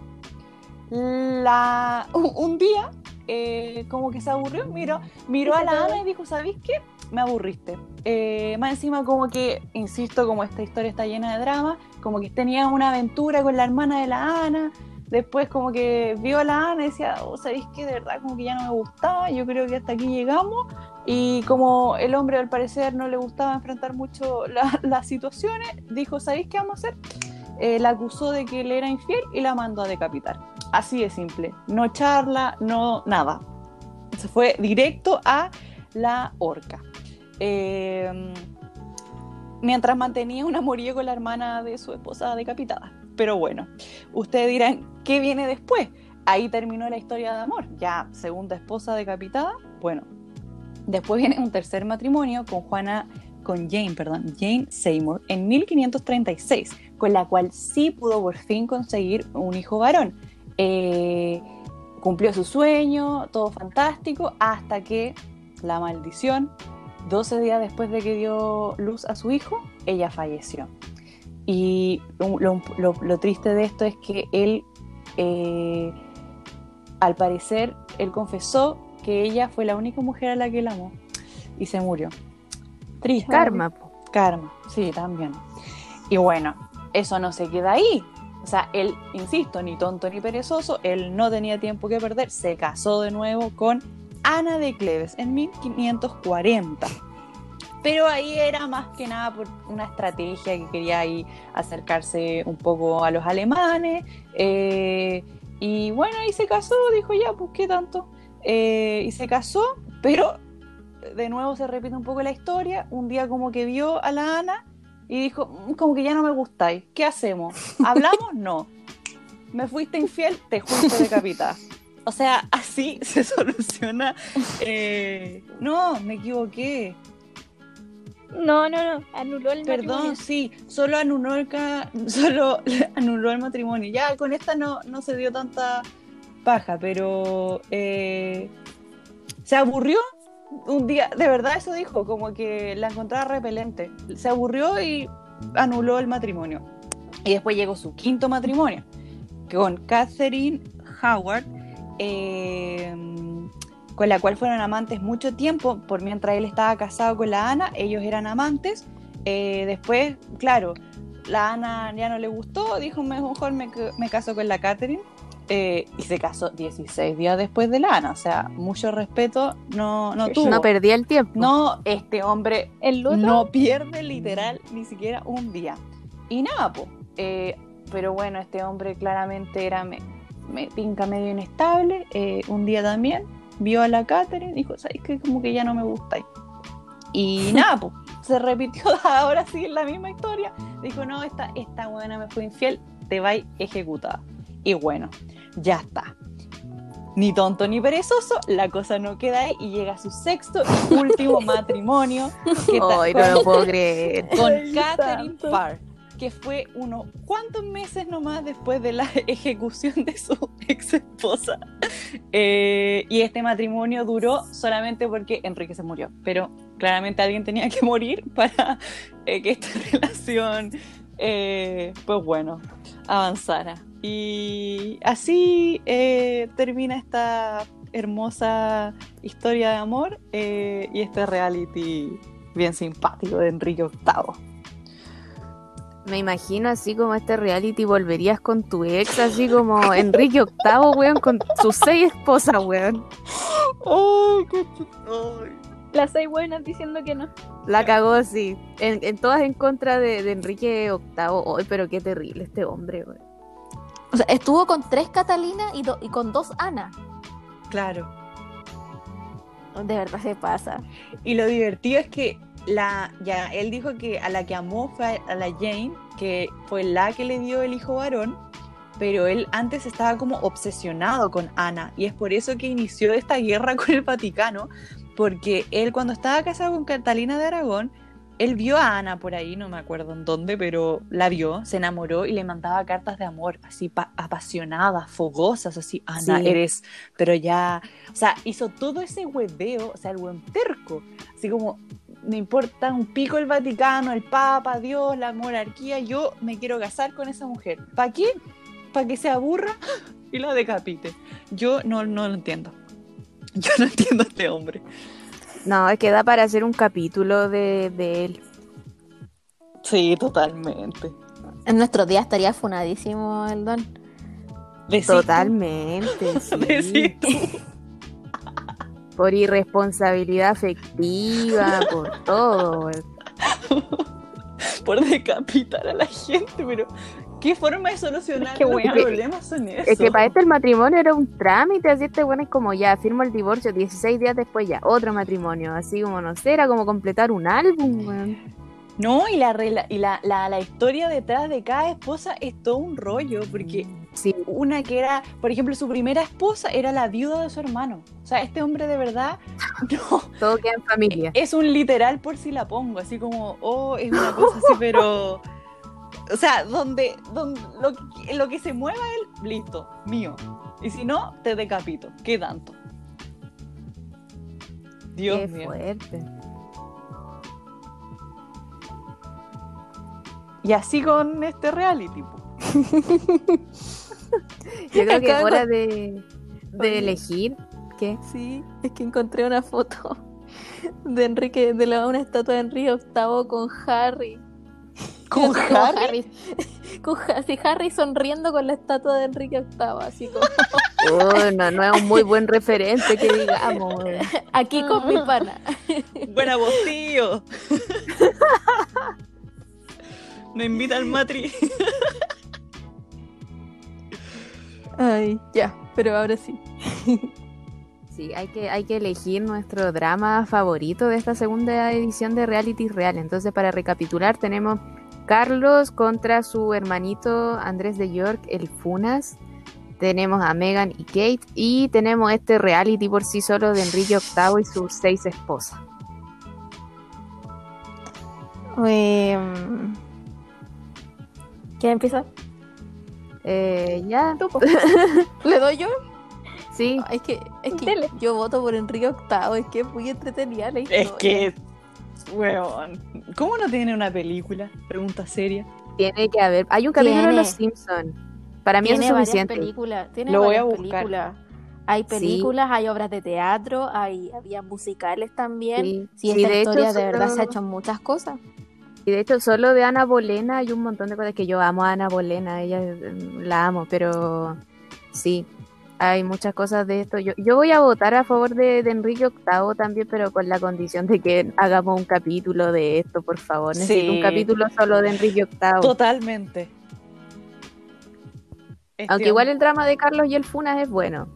La, un, un día, eh, como que se aburrió, miró, miró a la Ana y dijo, ¿sabéis qué? Me aburriste. Eh, más encima como que, insisto, como esta historia está llena de drama, como que tenía una aventura con la hermana de la Ana, después como que vio a la Ana y decía, oh, ¿sabéis qué? De verdad como que ya no me gustaba, yo creo que hasta aquí llegamos. Y como el hombre al parecer no le gustaba enfrentar mucho la- las situaciones, dijo, ¿sabéis qué vamos a hacer? Eh, la acusó de que le era infiel y la mandó a decapitar. Así de simple. No charla, no nada. Se fue directo a la horca. Eh, mientras mantenía un amorío con la hermana de su esposa decapitada. Pero bueno, ustedes dirán, ¿qué viene después? Ahí terminó la historia de amor. Ya segunda esposa decapitada. Bueno, después viene un tercer matrimonio con Juana con Jane, perdón, Jane Seymour en 1536, con la cual sí pudo por fin conseguir un hijo varón. Eh, cumplió su sueño, todo fantástico, hasta que la maldición, 12 días después de que dio luz a su hijo, ella falleció. Y lo, lo- lo triste de esto es que él, eh, al parecer, él confesó que ella fue la única mujer a la que él amó y se murió. Triste. Karma. Karma, sí, también. Y bueno, eso no se queda ahí. O sea, él, insisto, ni tonto ni perezoso, él no tenía tiempo que perder, se casó de nuevo con Ana de Cleves en 1540. Pero ahí era más que nada por una estrategia que quería ahí acercarse un poco a los alemanes. eh, y bueno, ahí se casó, dijo ya, pues qué tanto. Eh, y se casó, pero de nuevo se repite un poco la historia. Un día como que vio a la Ana y dijo, "Mm, como que ya no me gustáis. ¿Qué hacemos? ¿Hablamos? No. ¿Me fuiste infiel? Te justo decapitada. O sea, así se soluciona. eh, No, me equivoqué. No, no, no. Anuló el Perdón, matrimonio. sí, solo anuló el, ca- solo anuló el matrimonio. Ya con esta no, no se dio tanta paja, pero eh, se aburrió un día, de verdad eso dijo, como que la encontraba repelente. Se aburrió y anuló el matrimonio. Y después llegó su quinto matrimonio con Catherine Howard, eh, con la cual fueron amantes mucho tiempo, por mientras él estaba casado con la Ana, ellos eran amantes. Eh, después, claro, la Ana ya no le gustó, dijo mejor me, me caso con la Catherine. eh, y se casó 16 días después de la Ana, o sea, mucho respeto no, no tuvo. No perdía el tiempo. No, este hombre El no pierde literal ni siquiera un día. Y nada, po. eh, pero bueno, este hombre claramente era me, pinca medio inestable. eh, un día también vio a la Catherine y dijo, ¿sabes qué? Como que ya no me gusta. Y nada, pues se repitió ahora sí la misma historia. Dijo, no, esta, esta buena me fue infiel, te va ejecutada. Y bueno, ya está. Ni tonto ni perezoso, la cosa no queda ahí y llega a su sexto y último matrimonio que Ay, no lo puedo creer. con Catherine. Parr, que fue unos cuantos meses nomás después de la ejecución de su ex esposa. y este matrimonio duró solamente porque Enrique se murió, pero claramente alguien tenía que morir para eh, que esta relación, eh, pues bueno, avanzara. Y así eh, termina esta hermosa historia de amor eh, y este reality bien simpático de Enrique VIII. Me imagino así como este reality volverías con tu ex, así como Enrique VIII, weón, con sus seis esposas, weón. ¡Ay, qué ch- ay! Las seis buenas diciendo que no. La cagó así. En, en todas en contra de, de Enrique VIII. Ay, pero qué terrible este hombre, weón. O sea, estuvo con tres Catalina y, do- y con dos Ana. Claro. De verdad se pasa. Y lo divertido es que la, ya él dijo que a la que amó fue a la Jane, que fue la que le dio el hijo varón, pero él antes estaba como obsesionado con Ana y es por eso que inició esta guerra con el Vaticano, porque él cuando estaba casado con Catalina de Aragón, él vio a Ana por ahí, no me acuerdo en dónde, pero la vio, se enamoró y le mandaba cartas de amor, así pa- apasionadas, fogosas, así, Ana, Sí. eres, pero ya, o sea, hizo todo ese hueveo, o sea, el buen terco, así como, me importa un pico el Vaticano, el Papa, Dios, la monarquía, yo me quiero casar con esa mujer. ¿Para qué? Para que se aburra y la decapite. Yo no, no lo entiendo. Yo no entiendo a este hombre. No, es que da para hacer un capítulo de, de él. Sí, totalmente. En nuestros días estaría funadísimo el don. Decís Totalmente, tú, sí. Por irresponsabilidad afectiva, por todo, por decapitar a la gente, pero ¿qué forma de solucionar Qué los wea. problemas son esos? Es que para este el matrimonio era un trámite, así este bueno es como ya, firmo el divorcio, 16 días después ya, otro matrimonio, así como no sé, era como completar un álbum, weón. No, y la, y la, la, la historia detrás de cada esposa es todo un rollo, porque Sí. Una que era, por ejemplo, su primera esposa era la viuda de su hermano. O sea, este hombre de verdad no, Todo queda en familia. es un literal por si la pongo, así como, oh, es una cosa así, pero... O sea, donde, donde lo, que- lo que se mueva él, listo, mío. Y si no, te decapito. ¿Qué tanto? Dios Qué mío. fuerte. Y así con este reality. Yo creo que es hora de, de Oye. elegir. ¿Qué? Sí, es que encontré una foto de Enrique, de la, una estatua de Enrique VIII con Harry. ¿Con Harry? con así Harry sonriendo con la estatua de Enrique VIII, así como Oh, no, no es un muy buen referente que digamos. aquí con mi pana. Buena voz, tío. Me invita al matri. Ay, ya, pero ahora sí. Sí, hay que, hay que elegir nuestro drama favorito de esta segunda edición de Reality Real. Entonces, para recapitular, tenemos Carlos contra su hermanito Andrés de York, el Funas. Tenemos a Megan y Kate. Y tenemos este reality por sí solo de Enrique VIII y sus seis esposas. Em, ¿Quién empieza? Eh, ya, ¿Le doy yo? sí. Es que, es que Dele. yo voto por Enrique VIII, es que es muy entretenida la historia. Es que, weón, ¿cómo no tiene una película? Pregunta seria. Tiene que haber. Hay un capítulo de. Los Simpsons. Para mí eso tiene es varias suficiente. películas, tiene Lo voy a buscar. películas. Hay películas, hay obras de teatro, hay había musicales también. Sí, Sí, Sí, esta de hecho, historia de verdad se ha hecho muchas cosas. Y de hecho, solo de Ana Bolena hay un montón de cosas que yo amo a Ana Bolena, ella eh, la amo, pero sí, hay muchas cosas de esto. Yo, yo voy a votar a favor de, de Enrique VIII también, pero con la condición de que hagamos un capítulo de esto, por favor. Necesito Sí. un capítulo solo de Enrique VIII. Totalmente. Este Aunque igual el drama de Carlos y el Funas es bueno.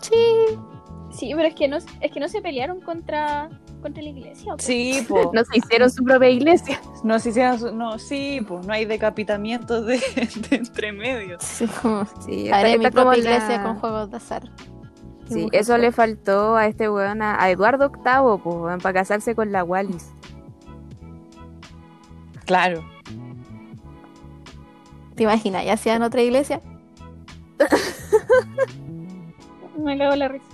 Sí, pero es que no, es que no se pelearon contra, contra la iglesia. po. Sí, po. No se hicieron su propia iglesia. No, se hicieron su- no, sí, pues no hay decapitamientos de, de entre medios. Sí, Haré está- mi está como propia la- iglesia con juegos de azar. Sí, Mujer eso le faltó a este weón, a, a Eduardo VIII, pues, para casarse con la Wallis. Claro. ¿Te imaginas? ¿Ya hacían otra iglesia? Me cago en la risa.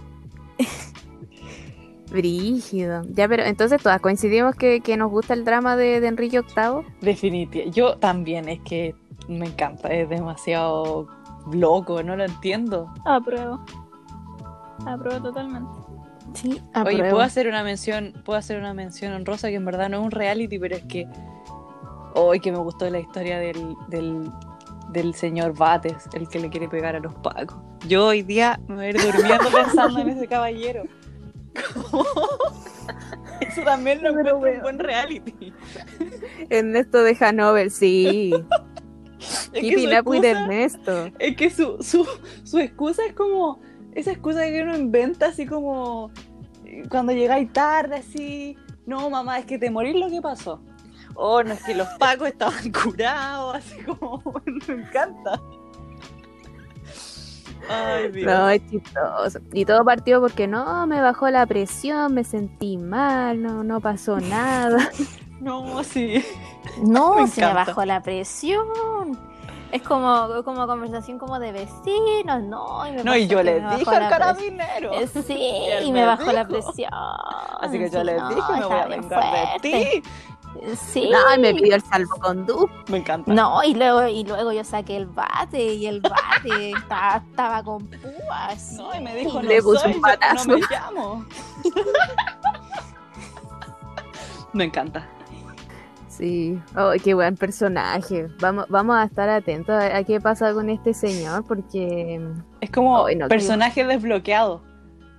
Brígido. Ya, pero entonces todas coincidimos que, que nos gusta el drama de, de Enrique VIII. Definitivamente. Yo también, es que me encanta, es demasiado loco, no lo entiendo. Apruebo. Apruebo totalmente. Sí, Oye, apruebo. puedo hacer una mención, puedo hacer una mención honrosa que en verdad no es un reality, pero es que hoy que me gustó la historia del, del, del señor Bates, el que le quiere pegar a los pacos. Yo hoy día me voy a ir durmiendo pensando en ese caballero. Eso también lo encuentro un buen reality. Ernesto de Hanover, sí. Es que, Keeping su up with Ernesto. es que su, su, su excusa es como esa excusa que uno inventa así como eh, cuando llegáis tarde así, no mamá, es que te morís lo que pasó. Oh, no, es que los pacos estaban curados, así como, me encanta. Ay, Dios. No, es chistoso. Y todo partió porque no, me bajó la presión, me sentí mal, no, no pasó nada. No, sí. No, Me se me bajó la presión. Es como, como conversación como de vecinos, no. Y me No, y yo que le me bajó dije al carabinero. Eh, Sí, Y él y me me bajó la presión. Así que yo Sí, le no, dije, me voy a vengar de ti. Sí. No, y me pidió el salvoconducto. Me encanta. No, y luego, y luego yo saqué el bate y el bate estaba, estaba con púas. No, y me dijo, no Le puso soy, un yo patazo. no me llamo. me encanta. Sí, oh, qué buen personaje. Vamos, vamos a estar atentos a, a qué pasa con este señor, porque Es como Ay, no, qué personaje desbloqueado.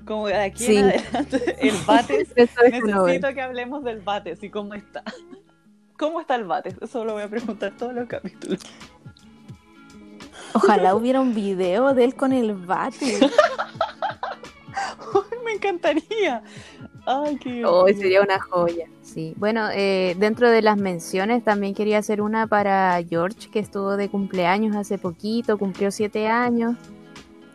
Como de aquí Sí. en adelante, el Bates. esto es Hanover. necesito que hablemos del Bates y cómo está. ¿Cómo está el Bates? Eso lo voy a preguntar todos los capítulos. Ojalá hubiera un video de él con el bate. Me encantaría. Ay, qué sería una joya. Sí. Bueno, eh, dentro de las menciones también quería hacer una para George, que estuvo de cumpleaños hace poquito, cumplió siete años.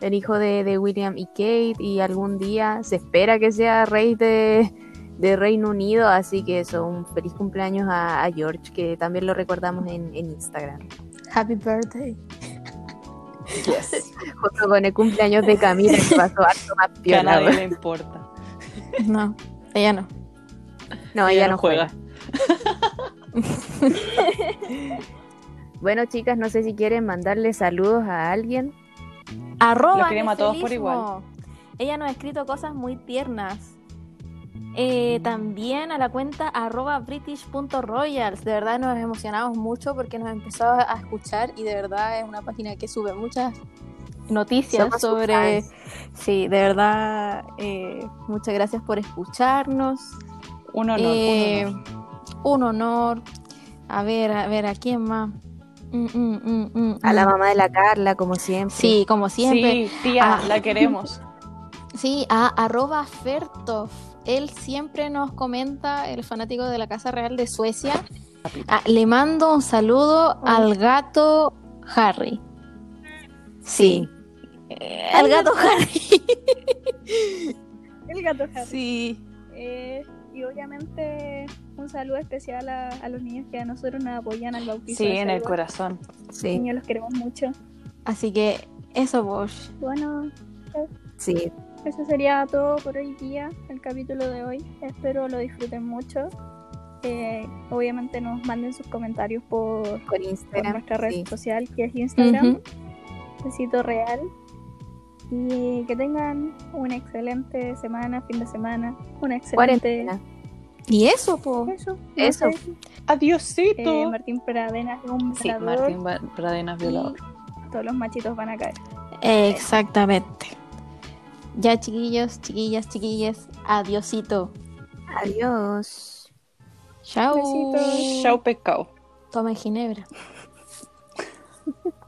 El hijo de, de William y Kate, y algún día se espera que sea rey de, de Reino Unido, así que eso, un feliz cumpleaños a, a George, que también lo recordamos en, en Instagram. Happy birthday. Yes. Junto con el cumpleaños de Camila, que pasó harto más Que a nadie le importa. No, ella no. No, ella no juega. juega. Bueno, chicas, no sé si quieren mandarle saludos a alguien. Arroba queremos a todos por igual. Ella nos ha escrito cosas muy tiernas. Eh, también a la cuenta arroba british.royals. De verdad nos emocionamos mucho porque nos empezó a escuchar y de verdad es una página que sube muchas noticias Somos sobre... fans. Sí, de verdad, eh, muchas gracias por escucharnos. Un honor, Eh, un honor. un honor. A ver, a ver, ¿a quién más? Mm, mm, mm, mm, A la mamá de la Carla, como siempre. Sí, como siempre. Sí, tía, Ah. la queremos. Sí, a arroba Fertov. Él siempre nos comenta, el fanático de la Casa Real de Suecia. Ah, le mando un saludo al gato Harry. Sí. Eh, al gato Harry. El gato Harry. Sí. Eh, y obviamente un saludo especial a, a los niños que a nosotros nos apoyan al bautizo. Sí, en el corazón. Sí, Niños los queremos mucho. Así que eso, Bosch. Bueno, sí. eso sería todo por hoy día, el capítulo de hoy. Espero lo disfruten mucho. Eh, obviamente nos manden sus comentarios por, Por por Instagram. nuestra red sí. social que es Instagram. Besito real. Y que tengan una excelente semana, fin de semana. Una excelente. Cuarentena. Y eso, po. Eso, Eso. Adiosito. Eh, Martín Pradenas es un sí, violador Martín Ba- Pradenas violador. y todos los machitos van a caer. Exactamente. Ya, chiquillos, chiquillas, chiquillas. Adiosito. Adiós. Chao. Besitos. Chao, pecado. Tomen ginebra.